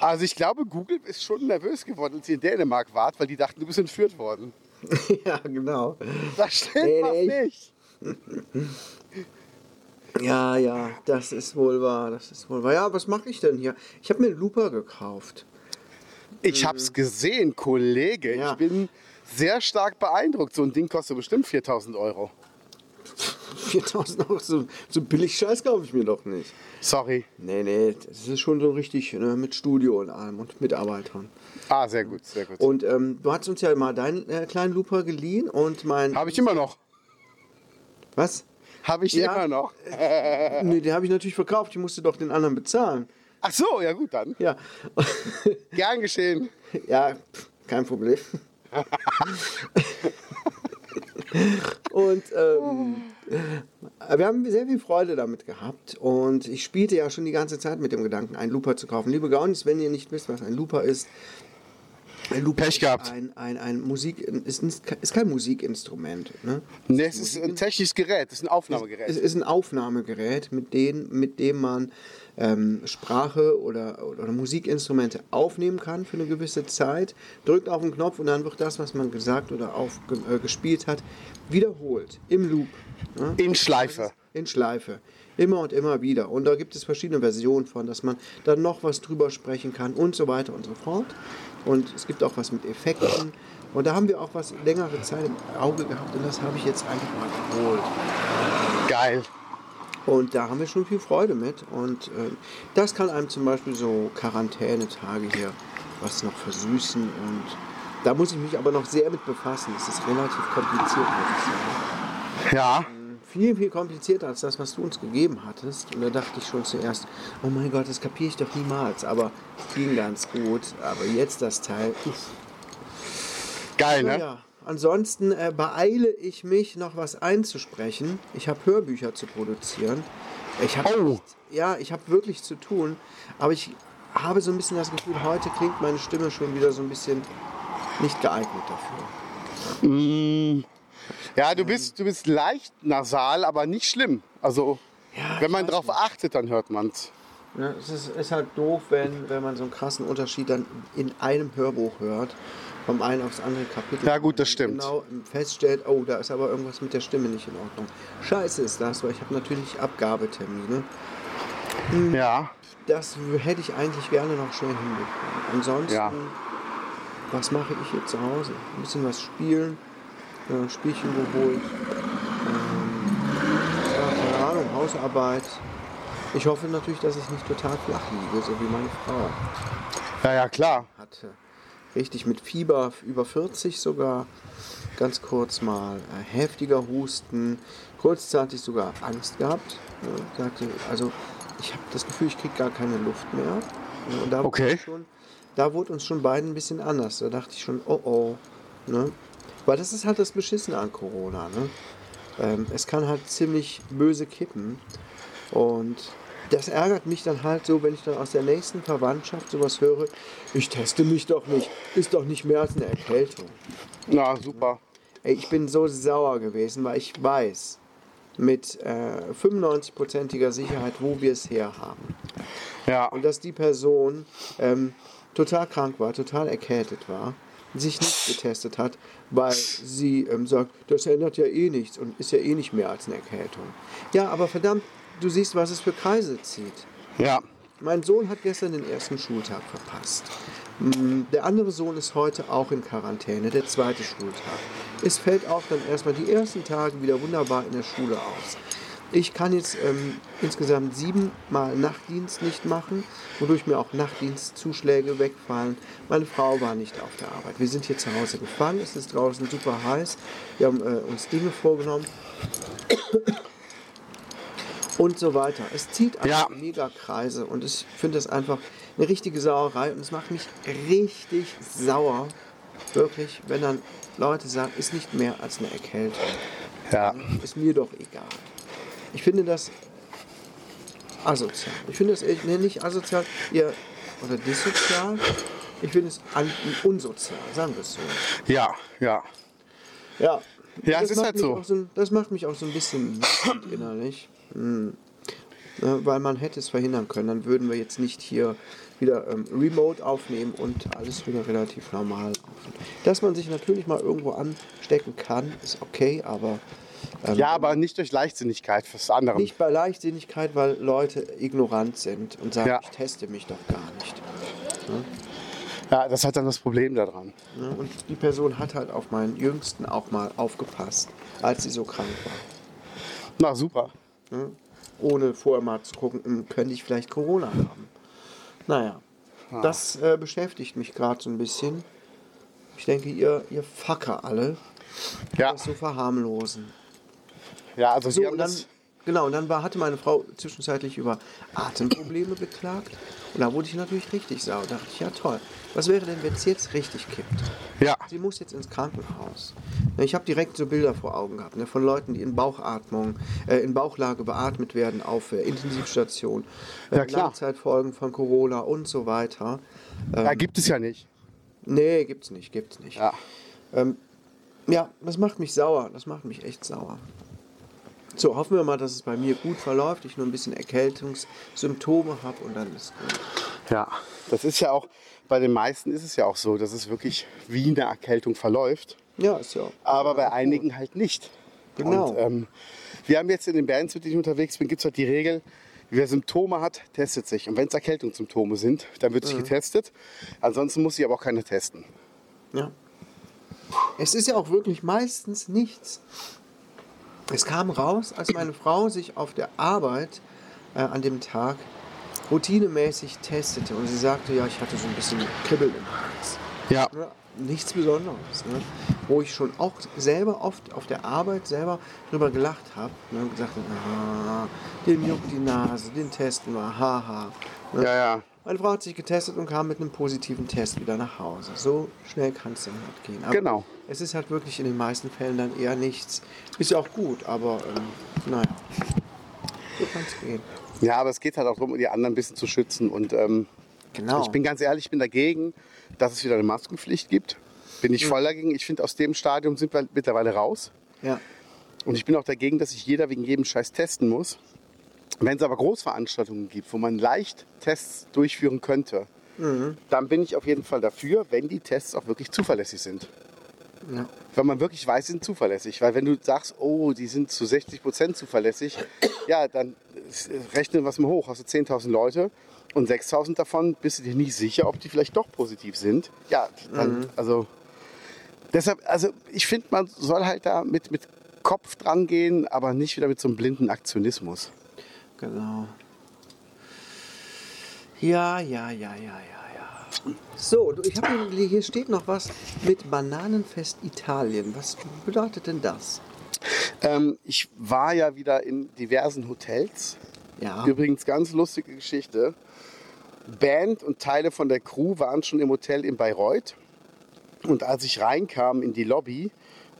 Also ich glaube, Google ist schon nervös geworden, als ihr in Dänemark wart, weil die dachten, du bist entführt worden. <laughs> ja, genau. Das stimmt Nee, was nee. nicht. <laughs> Ja, ja, das ist wohl wahr. Das ist wohl wahr. Ja, was mache ich denn hier? Ich habe mir einen Looper gekauft. Ich hab's gesehen, Kollege. Ja. Ich bin sehr stark beeindruckt. So ein Ding kostet bestimmt 4000 Euro. <laughs> 4000 Euro, so, so billig Scheiß kaufe ich mir doch nicht. Sorry. Nee, nee, das ist schon so richtig ne, mit Studio und allem und Mitarbeitern. Ah, sehr gut, sehr gut. Und ähm, du hast uns ja mal deinen äh, kleinen Looper geliehen und mein. Habe ich immer noch. Was? Habe ich Ja. immer noch. <laughs> Nee, den habe ich natürlich verkauft. Ich musste doch den anderen bezahlen. Ach so, ja gut dann. Ja. <laughs> Gern geschehen. Ja, kein Problem. Und ähm, wir haben sehr viel Freude damit gehabt und ich spielte ja schon die ganze Zeit mit dem Gedanken, einen Looper zu kaufen. Liebe Gaunis, wenn ihr nicht wisst, was ein Looper ist, ein Looper Pech ist gehabt. Ein, ein, ein Musik, ist, ist kein Musikinstrument. Ne? Nee, es ist ein technisches Gerät, es ist ein Es Aufnahmegerät. ist ein Aufnahmegerät, mit, denen, mit dem man ähm, Sprache oder, oder Musikinstrumente aufnehmen kann für eine gewisse Zeit, drückt auf den Knopf und dann wird das, was man gesagt oder auf, äh, gespielt hat, wiederholt im Loop. Ne? In Schleife. In Schleife. Immer und immer wieder. Und da gibt es verschiedene Versionen von, dass man dann noch was drüber sprechen kann und so weiter und so fort. Und es gibt auch was mit Effekten. Und da haben wir auch was längere Zeit im Auge gehabt und das habe ich jetzt einfach mal geholt. Geil. Und da haben wir schon viel Freude mit. Und äh, das kann einem zum Beispiel so Quarantänetage hier was noch versüßen. Und da muss ich mich aber noch sehr mit befassen. Es ist relativ kompliziert, muss ich sagen. Ja. Viel, viel komplizierter als das, was du uns gegeben hattest. Und da dachte ich schon zuerst, oh mein Gott, das kapiere ich doch niemals. Aber ging ganz gut. Aber jetzt das Teil. Geil, ne? Ja, ansonsten äh, beeile ich mich, noch was einzusprechen. Ich habe Hörbücher zu produzieren. Ich habe Oh. ja, ich habe wirklich zu tun, aber ich habe so ein bisschen das Gefühl, heute klingt meine Stimme schon wieder so ein bisschen nicht geeignet dafür. Ja, du bist, du bist leicht nasal, aber nicht schlimm. Also, Ja, wenn man drauf achtet, dann hört man's. Ja, es ist, ist halt doof, wenn, wenn man so einen krassen Unterschied dann in einem Hörbuch hört, vom einen aufs andere Kapitel. Ja, gut, das stimmt. Genau feststellt, oh, da ist aber irgendwas mit der Stimme nicht in Ordnung. Scheiße ist das, weil ich habe natürlich Abgabetermine. Ja. Das hätte ich eigentlich gerne noch schnell hinbekommen. Ansonsten, Ja. was mache ich hier zu Hause? Ein bisschen was spielen, äh, Spielchen geholt. Ähm, ja, keine Ahnung, Hausarbeit. Ich hoffe natürlich, dass ich nicht total flach liege, so wie meine Frau Ja, ja, klar. hatte. Richtig mit Fieber über 40 sogar. Ganz kurz mal äh, heftiger Husten. Kurzzeitig sogar Angst gehabt. Äh, also ich habe das Gefühl, ich kriege gar keine Luft mehr. Äh, Und da, Okay. wurde schon, da wurde uns schon beiden ein bisschen anders. Da dachte ich schon, oh oh. Ne? Weil das ist halt das Beschissene an Corona. Ne? Ähm, es kann halt ziemlich böse kippen. Und das ärgert mich dann halt so, wenn ich dann aus der nächsten Verwandtschaft sowas höre, ich teste mich doch nicht, ist doch nicht mehr als eine Erkältung. Na, super. Ey, ich bin so sauer gewesen, weil ich weiß mit äh, 95%iger Sicherheit, wo wir es her haben. Ja. Und dass die Person ähm, total krank war, total erkältet war, sich nicht getestet hat, weil sie ähm, sagt, das ändert ja eh nichts und ist ja eh nicht mehr als eine Erkältung. Ja, aber verdammt, du siehst, was es für Kreise zieht. Ja. Mein Sohn hat gestern den ersten Schultag verpasst. Mm, Der andere Sohn ist heute auch in Quarantäne, der zweite Schultag. Es fällt auch dann erstmal die ersten Tage wieder wunderbar in der Schule aus. Ich kann jetzt ähm, insgesamt siebenmal Nachtdienst nicht machen, wodurch mir auch Nachtdienstzuschläge wegfallen. Meine Frau war nicht auf der Arbeit. Wir sind hier zu Hause gefangen, es ist draußen super heiß. Wir haben äh, uns Dinge vorgenommen und so weiter. Es zieht einfach Ja. Megakreise und ich finde das einfach eine richtige Sauerei und es macht mich richtig sauer, wirklich, wenn dann Leute sagen, ist nicht mehr als eine Erkältung. Ja. Ist mir doch egal. Ich finde das asozial. Ich finde das ehrlich- nee, nicht asozial, eher oder dissozial. Ich finde es unsozial, sagen wir es so. Ja, ja. Ja. Ja, es ist halt so. so. Das macht mich auch so ein bisschen innerlich. Hm. Ne, weil man hätte es verhindern können. Dann würden wir jetzt nicht hier wieder ähm, remote aufnehmen und alles wieder relativ normal. Dass man sich natürlich mal irgendwo anstecken kann, ist okay, aber ähm, Ja, aber nicht durch Leichtsinnigkeit fürs andere. nicht bei Leichtsinnigkeit, weil Leute ignorant sind und sagen, Ja. ich teste mich doch gar nicht. Ja, das hat dann das Problem daran. Ne? Und die Person hat halt auf meinen Jüngsten auch mal aufgepasst, als sie so krank war. Na super. Ohne vorher mal zu gucken, hm, könnte ich vielleicht Corona haben. Naja, das äh, beschäftigt mich gerade so ein bisschen. Ich denke, ihr, ihr Fucker alle, Ja, das so verharmlosen. ja also So, und dann, genau, und dann war, hatte meine Frau zwischenzeitlich über Atemprobleme beklagt. Und da wurde ich natürlich richtig sauer. Da dachte ich, ja toll, was wäre denn, wenn es jetzt richtig kippt? ja, Sie muss jetzt ins Krankenhaus. Ich habe direkt so Bilder vor Augen gehabt ne, von Leuten, die in Bauchatmung, äh, in Bauchlage beatmet werden auf äh, Intensivstation, äh, Ja, klar. Langzeitfolgen von Corona und so weiter. ja, gibt es ja nicht. Nee, gibt's nicht, gibt's nicht. Ja. Ja, das macht mich sauer, das macht mich echt sauer. So, hoffen wir mal, dass es bei mir gut verläuft, ich nur ein bisschen Erkältungssymptome habe und dann ist gut. Ja, das ist ja auch, bei den meisten ist es ja auch so, dass es wirklich wie eine Erkältung verläuft, Ja, ist ja. aber bei einigen halt nicht. Genau. Und, ähm, wir haben jetzt in den Bands, mit denen ich unterwegs bin, gibt es halt die Regel, wer Symptome hat, testet sich. Und wenn es Erkältungssymptome sind, dann wird sich getestet. Ansonsten muss sich aber auch keiner testen. Ja. Es ist ja auch wirklich meistens nichts. Es kam raus, als meine Frau sich auf der Arbeit äh, an dem Tag routinemäßig testete und sie sagte, ja, ich hatte so ein bisschen Kribbeln im Hals. Ja. Ja, nichts Besonderes. Ne? Wo ich schon auch selber oft auf der Arbeit selber drüber gelacht habe ne? und gesagt habe, dem juckt die Nase, den testen wir, haha. Ne? Ja, ja. Meine Frau hat sich getestet und kam mit einem positiven Test wieder nach Hause. So schnell kann es dann halt gehen. Aber Genau. Es ist halt wirklich in den meisten Fällen dann eher nichts. Ist ja auch gut, aber ähm, naja. So kann es gehen. Ja, aber es geht halt auch darum, die anderen ein bisschen zu schützen. Und ähm, Genau. ich bin ganz ehrlich, ich bin dagegen, dass es wieder eine Maskenpflicht gibt. Bin ich voll dagegen. Ich finde, aus dem Stadium sind wir mittlerweile raus. ja. Und ich bin auch dagegen, dass sich jeder wegen jedem Scheiß testen muss. Wenn es aber Großveranstaltungen gibt, wo man leicht Tests durchführen könnte, dann bin ich auf jeden Fall dafür, wenn die Tests auch wirklich zuverlässig sind. ja. Wenn man wirklich weiß, sie sind zuverlässig. Weil wenn du sagst, oh, die sind zu 60 Prozent zuverlässig, ja, dann äh, rechnen wir es mal hoch. Hast du 10.000 Leute und 6.000 davon bist du dir nicht sicher, ob die vielleicht doch positiv sind. Ja, dann, also deshalb, also ich finde, man soll halt da mit, mit Kopf dran gehen, aber nicht wieder mit so einem blinden Aktionismus. Genau. Ja, ja, ja, ja, ja, ja. So, ich hier, hier steht noch was mit Bananenfest Italien. Was bedeutet denn das? Ähm, ich war ja wieder in diversen Hotels. Ja. Übrigens ganz lustige Geschichte. Band und Teile von der Crew waren schon im Hotel in Bayreuth. Und als ich reinkam in die Lobby,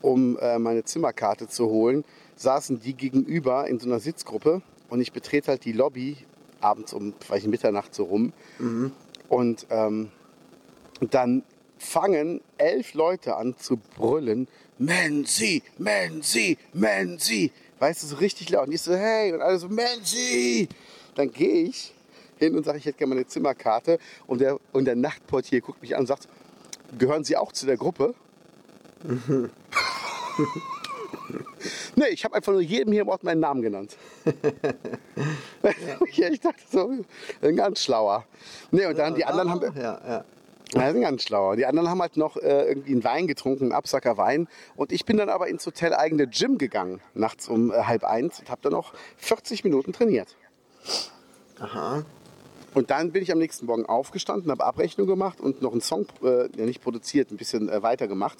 um äh, meine Zimmerkarte zu holen, saßen die gegenüber in so einer Sitzgruppe. Und ich betrete halt die Lobby abends um vielleicht Mitternacht so rum. Und ähm, dann fangen elf Leute an zu brüllen. Menzi, Menzi, Menzi. Weißt du, so richtig laut. Und ich so, hey. Und alle so, Menzi. Dann gehe ich hin und sage, ich hätte gerne meine Zimmerkarte. Und der, und der Nachtportier guckt mich an und sagt, gehören Sie auch zu der Gruppe? <laughs> nee, ich habe einfach nur jedem hier im Ort meinen Namen genannt. <laughs> <laughs> ja, ich dachte so, ein ganz schlauer. Nee, und dann die anderen haben, Ja, ja. sind ganz schlauer. Die anderen haben halt noch äh, irgendwie einen Wein getrunken, einen Absacker Wein. Und ich bin dann aber ins hoteleigene Gym gegangen, nachts um äh, halb eins und habe dann noch 40 Minuten trainiert. Aha. Und dann bin ich am nächsten Morgen aufgestanden, habe Abrechnung gemacht und noch einen Song, äh, ja nicht produziert, ein bisschen äh, weitergemacht.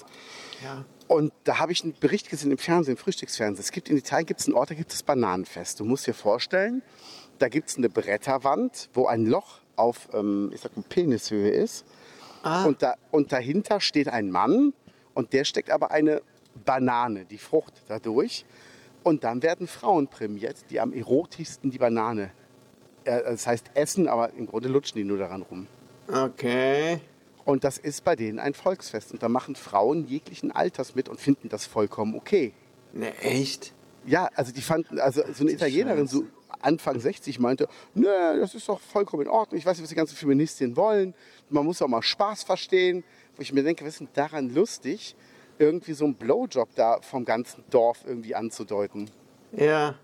Ja. Und da habe ich einen Bericht gesehen im Fernsehen, im Frühstücksfernsehen. Es gibt in Italien gibt's einen Ort, da gibt es Bananenfest. Du musst dir vorstellen, da gibt es eine Bretterwand, wo ein Loch auf, ähm, ich sag mal, Penishöhe ist. Ah. Und, da, und dahinter steht ein Mann und der steckt aber eine Banane, die Frucht dadurch. Und dann werden Frauen prämiert, die am erotischsten die Banane, äh, das heißt essen, aber im Grunde lutschen die nur daran rum. Okay. Und das ist bei denen ein Volksfest. Und da machen Frauen jeglichen Alters mit und finden das vollkommen okay. Ne, echt? Ja, also die fanden, also so eine Italienerin, so Anfang 60, meinte, nö, das ist doch vollkommen in Ordnung. Ich weiß nicht, was die ganzen Feministinnen wollen. Man muss auch mal Spaß verstehen. Wo ich mir denke, was ist denn daran lustig, irgendwie so einen Blowjob da vom ganzen Dorf irgendwie anzudeuten? Ja.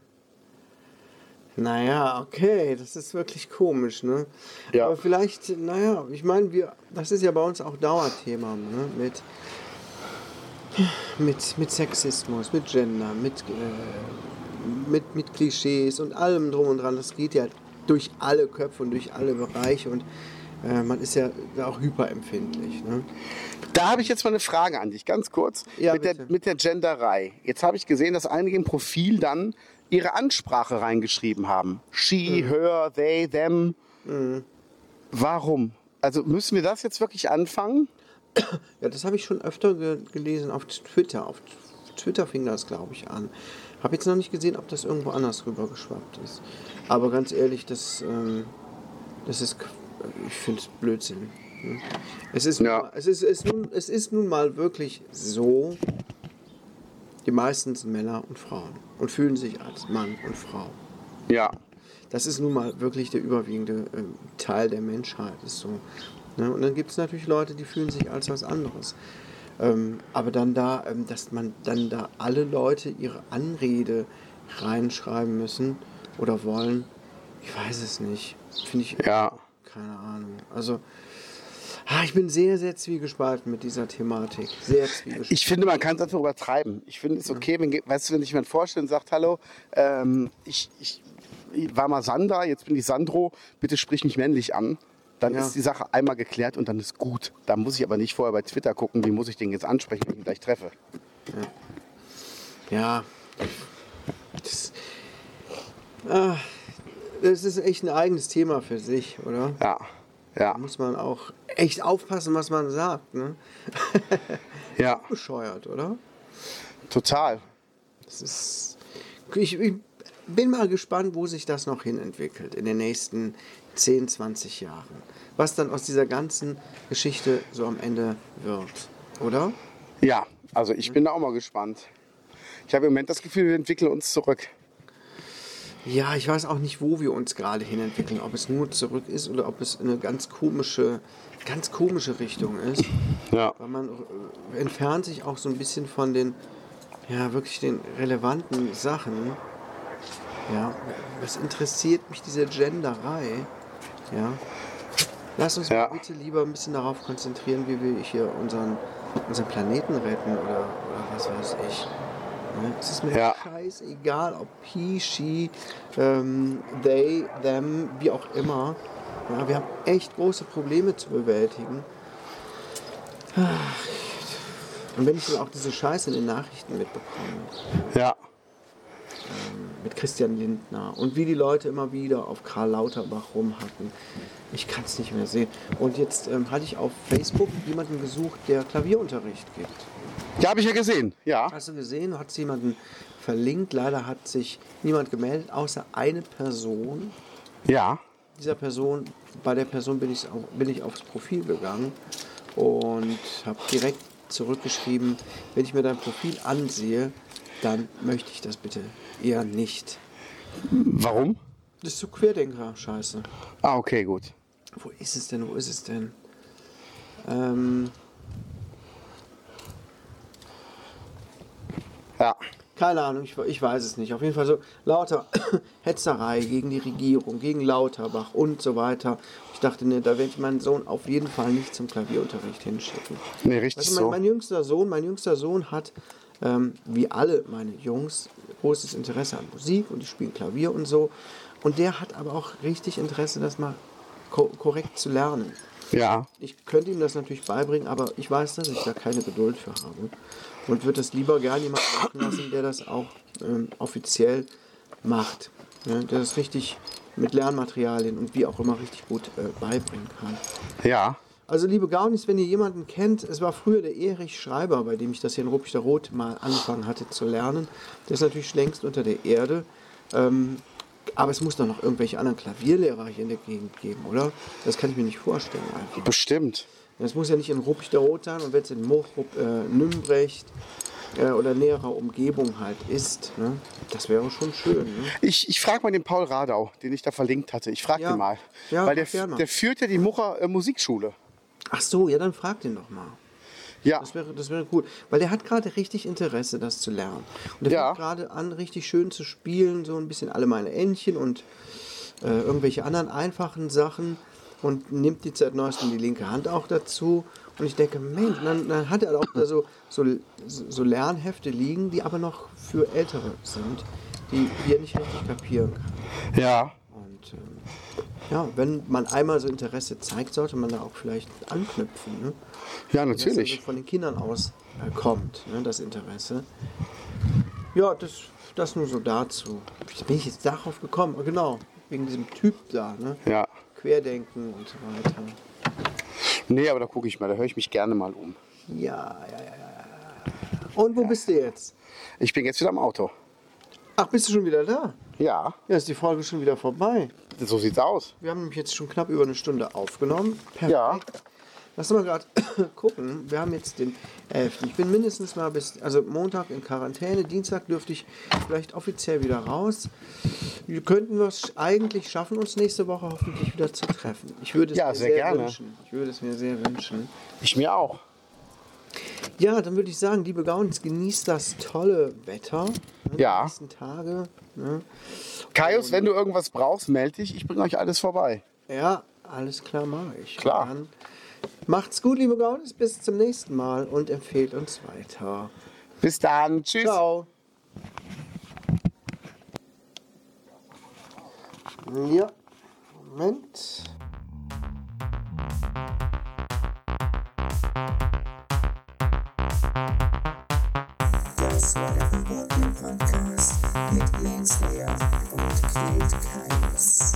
Naja, okay, das ist wirklich komisch, ne? Ja. Aber vielleicht, naja, ich meine, wir, das ist ja bei uns auch Dauerthema, ne? Mit, mit, mit Sexismus, mit Gender, mit, äh, mit, mit Klischees und allem drum und dran. Das geht ja durch alle Köpfe und durch alle Bereiche und äh, man ist ja auch hyperempfindlich. Ne? Da habe ich jetzt mal eine Frage an dich, ganz kurz. Ja, mit, der, mit der Genderei. Jetzt habe ich gesehen, dass einige im Profil dann ihre Ansprache reingeschrieben haben. She, her, they, them. Warum? Also müssen wir das jetzt wirklich anfangen? Ja, das habe ich schon öfter ge gelesen auf Twitter. Auf Twitter fing das, glaube ich, an. Habe jetzt noch nicht gesehen, ob das irgendwo anders rübergeschwappt ist. Aber ganz ehrlich, das, ähm, das ist, ich finde es Blödsinn. ne? Es ist, Ja. nun mal, es, ist, es, nun, es ist nun mal wirklich so, die meisten sind Männer und Frauen und fühlen sich als Mann und Frau. Ja. Das ist nun mal wirklich der überwiegende ähm, Teil der Menschheit. Ist so. Ne? Und dann gibt es natürlich Leute, die fühlen sich als was anderes. Ähm, aber dann da, ähm, dass man dann da alle Leute ihre Anrede reinschreiben müssen oder wollen, ich weiß es nicht. Finde ich, Ja. keine Ahnung. Also, ah, ich bin sehr, sehr zwiegespalten mit dieser Thematik. Sehr zwiegespalten. Ich finde, man kann es einfach übertreiben. Ich finde es okay, wenn, weißt du, wenn sich jemand vorstellt und sagt, hallo, ähm, ich, ich, ich war mal Sandra, jetzt bin ich Sandro, bitte sprich mich männlich an. Dann Ja. ist die Sache einmal geklärt und dann ist gut. Da muss ich aber nicht vorher bei Twitter gucken, wie muss ich den jetzt ansprechen, wenn ich ihn gleich treffe. Ja. Das, ah, das ist echt ein eigenes Thema für sich, oder? Ja, ja, Da muss man auch echt aufpassen, was man sagt. Ne? <laughs> ja, Bescheuert, oder? total. Das ist. Ich, ich bin mal gespannt, wo sich das noch hin entwickelt in den nächsten 10, 20 Jahren. Was dann aus dieser ganzen Geschichte so am Ende wird, oder? Ja, also ich bin da auch mal gespannt. Ich habe im Moment das Gefühl, wir entwickeln uns zurück. Ja, ich weiß auch nicht, wo wir uns gerade hin entwickeln. Ob es nur zurück ist oder ob es eine ganz komische, ganz komische Richtung ist. Ja. Weil man entfernt sich auch so ein bisschen von den, ja, wirklich den relevanten Sachen. Ja, was interessiert mich diese Genderei? Ja. Lass uns Ja. bitte lieber ein bisschen darauf konzentrieren, wie wir hier unseren, unseren Planeten retten oder, oder was weiß ich. Ne? Es ist mir Ja. scheißegal, ob he, she, ähm, they, them, wie auch immer. Ja, wir haben echt große Probleme zu bewältigen. Und wenn ich dann auch diese Scheiße in den Nachrichten mitbekomme, Ja. Mit Christian Lindner und wie die Leute immer wieder auf Karl Lauterbach rumhacken, ich kann es nicht mehr sehen. Und jetzt ähm, hatte ich auf Facebook jemanden gesucht, der Klavierunterricht gibt. Ja, habe ich ja gesehen. Ja. Hast du gesehen, hat jemanden verlinkt. Leider hat sich niemand gemeldet, außer eine Person. Ja. Dieser Person, bei der Person bin ich, auch, bin ich aufs Profil gegangen und habe direkt zurückgeschrieben, wenn ich mir dein Profil ansehe, dann möchte ich das bitte eher nicht. Warum? Das ist so Querdenker-Scheiße. Ah, okay, gut. Wo ist es denn? Wo ist es denn? Ähm, Ja. keine Ahnung, ich, ich weiß es nicht. Auf jeden Fall so lauter <coughs> Hetzerei gegen die Regierung, gegen Lauterbach und so weiter. Ich dachte, ne, da werde ich meinen Sohn auf jeden Fall nicht zum Klavierunterricht hinschicken. Nee, richtig Also mein, so. mein jüngster Sohn, mein jüngster Sohn hat, ähm, wie alle meine Jungs, großes Interesse an Musik und die spielen Klavier und so. Und der hat aber auch richtig Interesse, das mal ko korrekt zu lernen. Ja. Ich könnte ihm das natürlich beibringen, aber ich weiß, dass ich da keine Geduld für habe. Und würde das lieber gerne jemanden machen lassen, der das auch ähm, offiziell macht. Ja, der das richtig mit Lernmaterialien und wie auch immer richtig gut äh, beibringen kann. Ja. Also liebe Gaunis, wenn ihr jemanden kennt, es war früher der Erich Schreiber, bei dem ich das hier in Ruppichter Rot mal angefangen hatte zu lernen. Der ist natürlich längst unter der Erde. Ähm, aber es muss doch noch irgendwelche anderen Klavierlehrer hier in der Gegend geben, oder? Das kann ich mir nicht vorstellen einfach. Bestimmt. Das muss ja nicht in Ruppichteroth sein und wenn es in Mochrup, äh, Nümbrecht äh, oder näherer Umgebung halt ist, ne? das wäre schon schön. Ne? Ich, ich frage mal den Paul Radau, den ich da verlinkt hatte. Ich frage Ja. den mal. Ja, Weil der, der führt ja die Mucher äh, Musikschule. Ach so, ja, dann frag den doch mal. Ja. Das wäre, das wäre gut. Weil der hat gerade richtig Interesse, das zu lernen. Und der Ja. fängt gerade an, richtig schön zu spielen, so ein bisschen alle meine Entchen und äh, irgendwelche anderen einfachen Sachen und nimmt jetzt seit neuestem die linke Hand auch dazu. Und ich denke, Mensch, dann, dann hat er auch da so, so, so Lernhefte liegen, die aber noch für Ältere sind, die, die er nicht richtig kapieren kann. Ja. Und ähm, ja, wenn man einmal so Interesse zeigt, sollte man da auch vielleicht anknüpfen. Ne? Ja, Dass natürlich. also von den Kindern aus äh, kommt, ne, das Interesse. Ja, das, das nur so dazu. Wie bin ich jetzt darauf gekommen? Ah, Genau, wegen diesem Typ da, ne? Ja. Querdenken und so weiter. Nee, aber da gucke ich mal, da höre ich mich gerne mal um. Ja, ja, ja, ja. ja. Und wo bist du jetzt? Ich bin jetzt wieder am Auto. Ach, bist du schon wieder da? Ja, Ja, ist die Folge schon wieder vorbei. So sieht's aus. Wir haben jetzt schon knapp über eine Stunde aufgenommen. Perfekt. Ja. Lass mal gerade <coughs> gucken. Wir haben jetzt den 11. Ich bin mindestens mal bis, also Montag in Quarantäne. Dienstag dürfte ich vielleicht offiziell wieder raus. Wir könnten wir es eigentlich schaffen, uns nächste Woche hoffentlich wieder zu treffen. Ich würde es Ja, mir sehr sehr, gerne. wünschen. Ich würde es mir sehr wünschen. Ich mir auch. Ja, dann würde ich sagen, liebe Gaunis, genießt das tolle Wetter. ne, Ja. Die nächsten Tage. Ne? Kaius, wenn du irgendwas brauchst, melde dich. Ich bringe euch alles vorbei. Ja, alles klar mache ich. Klar. Dann macht's gut, liebe Gaunis. Bis zum nächsten Mal und empfehlt uns weiter. Bis dann. Tschüss. Ciao. Ja, Moment. create kindness.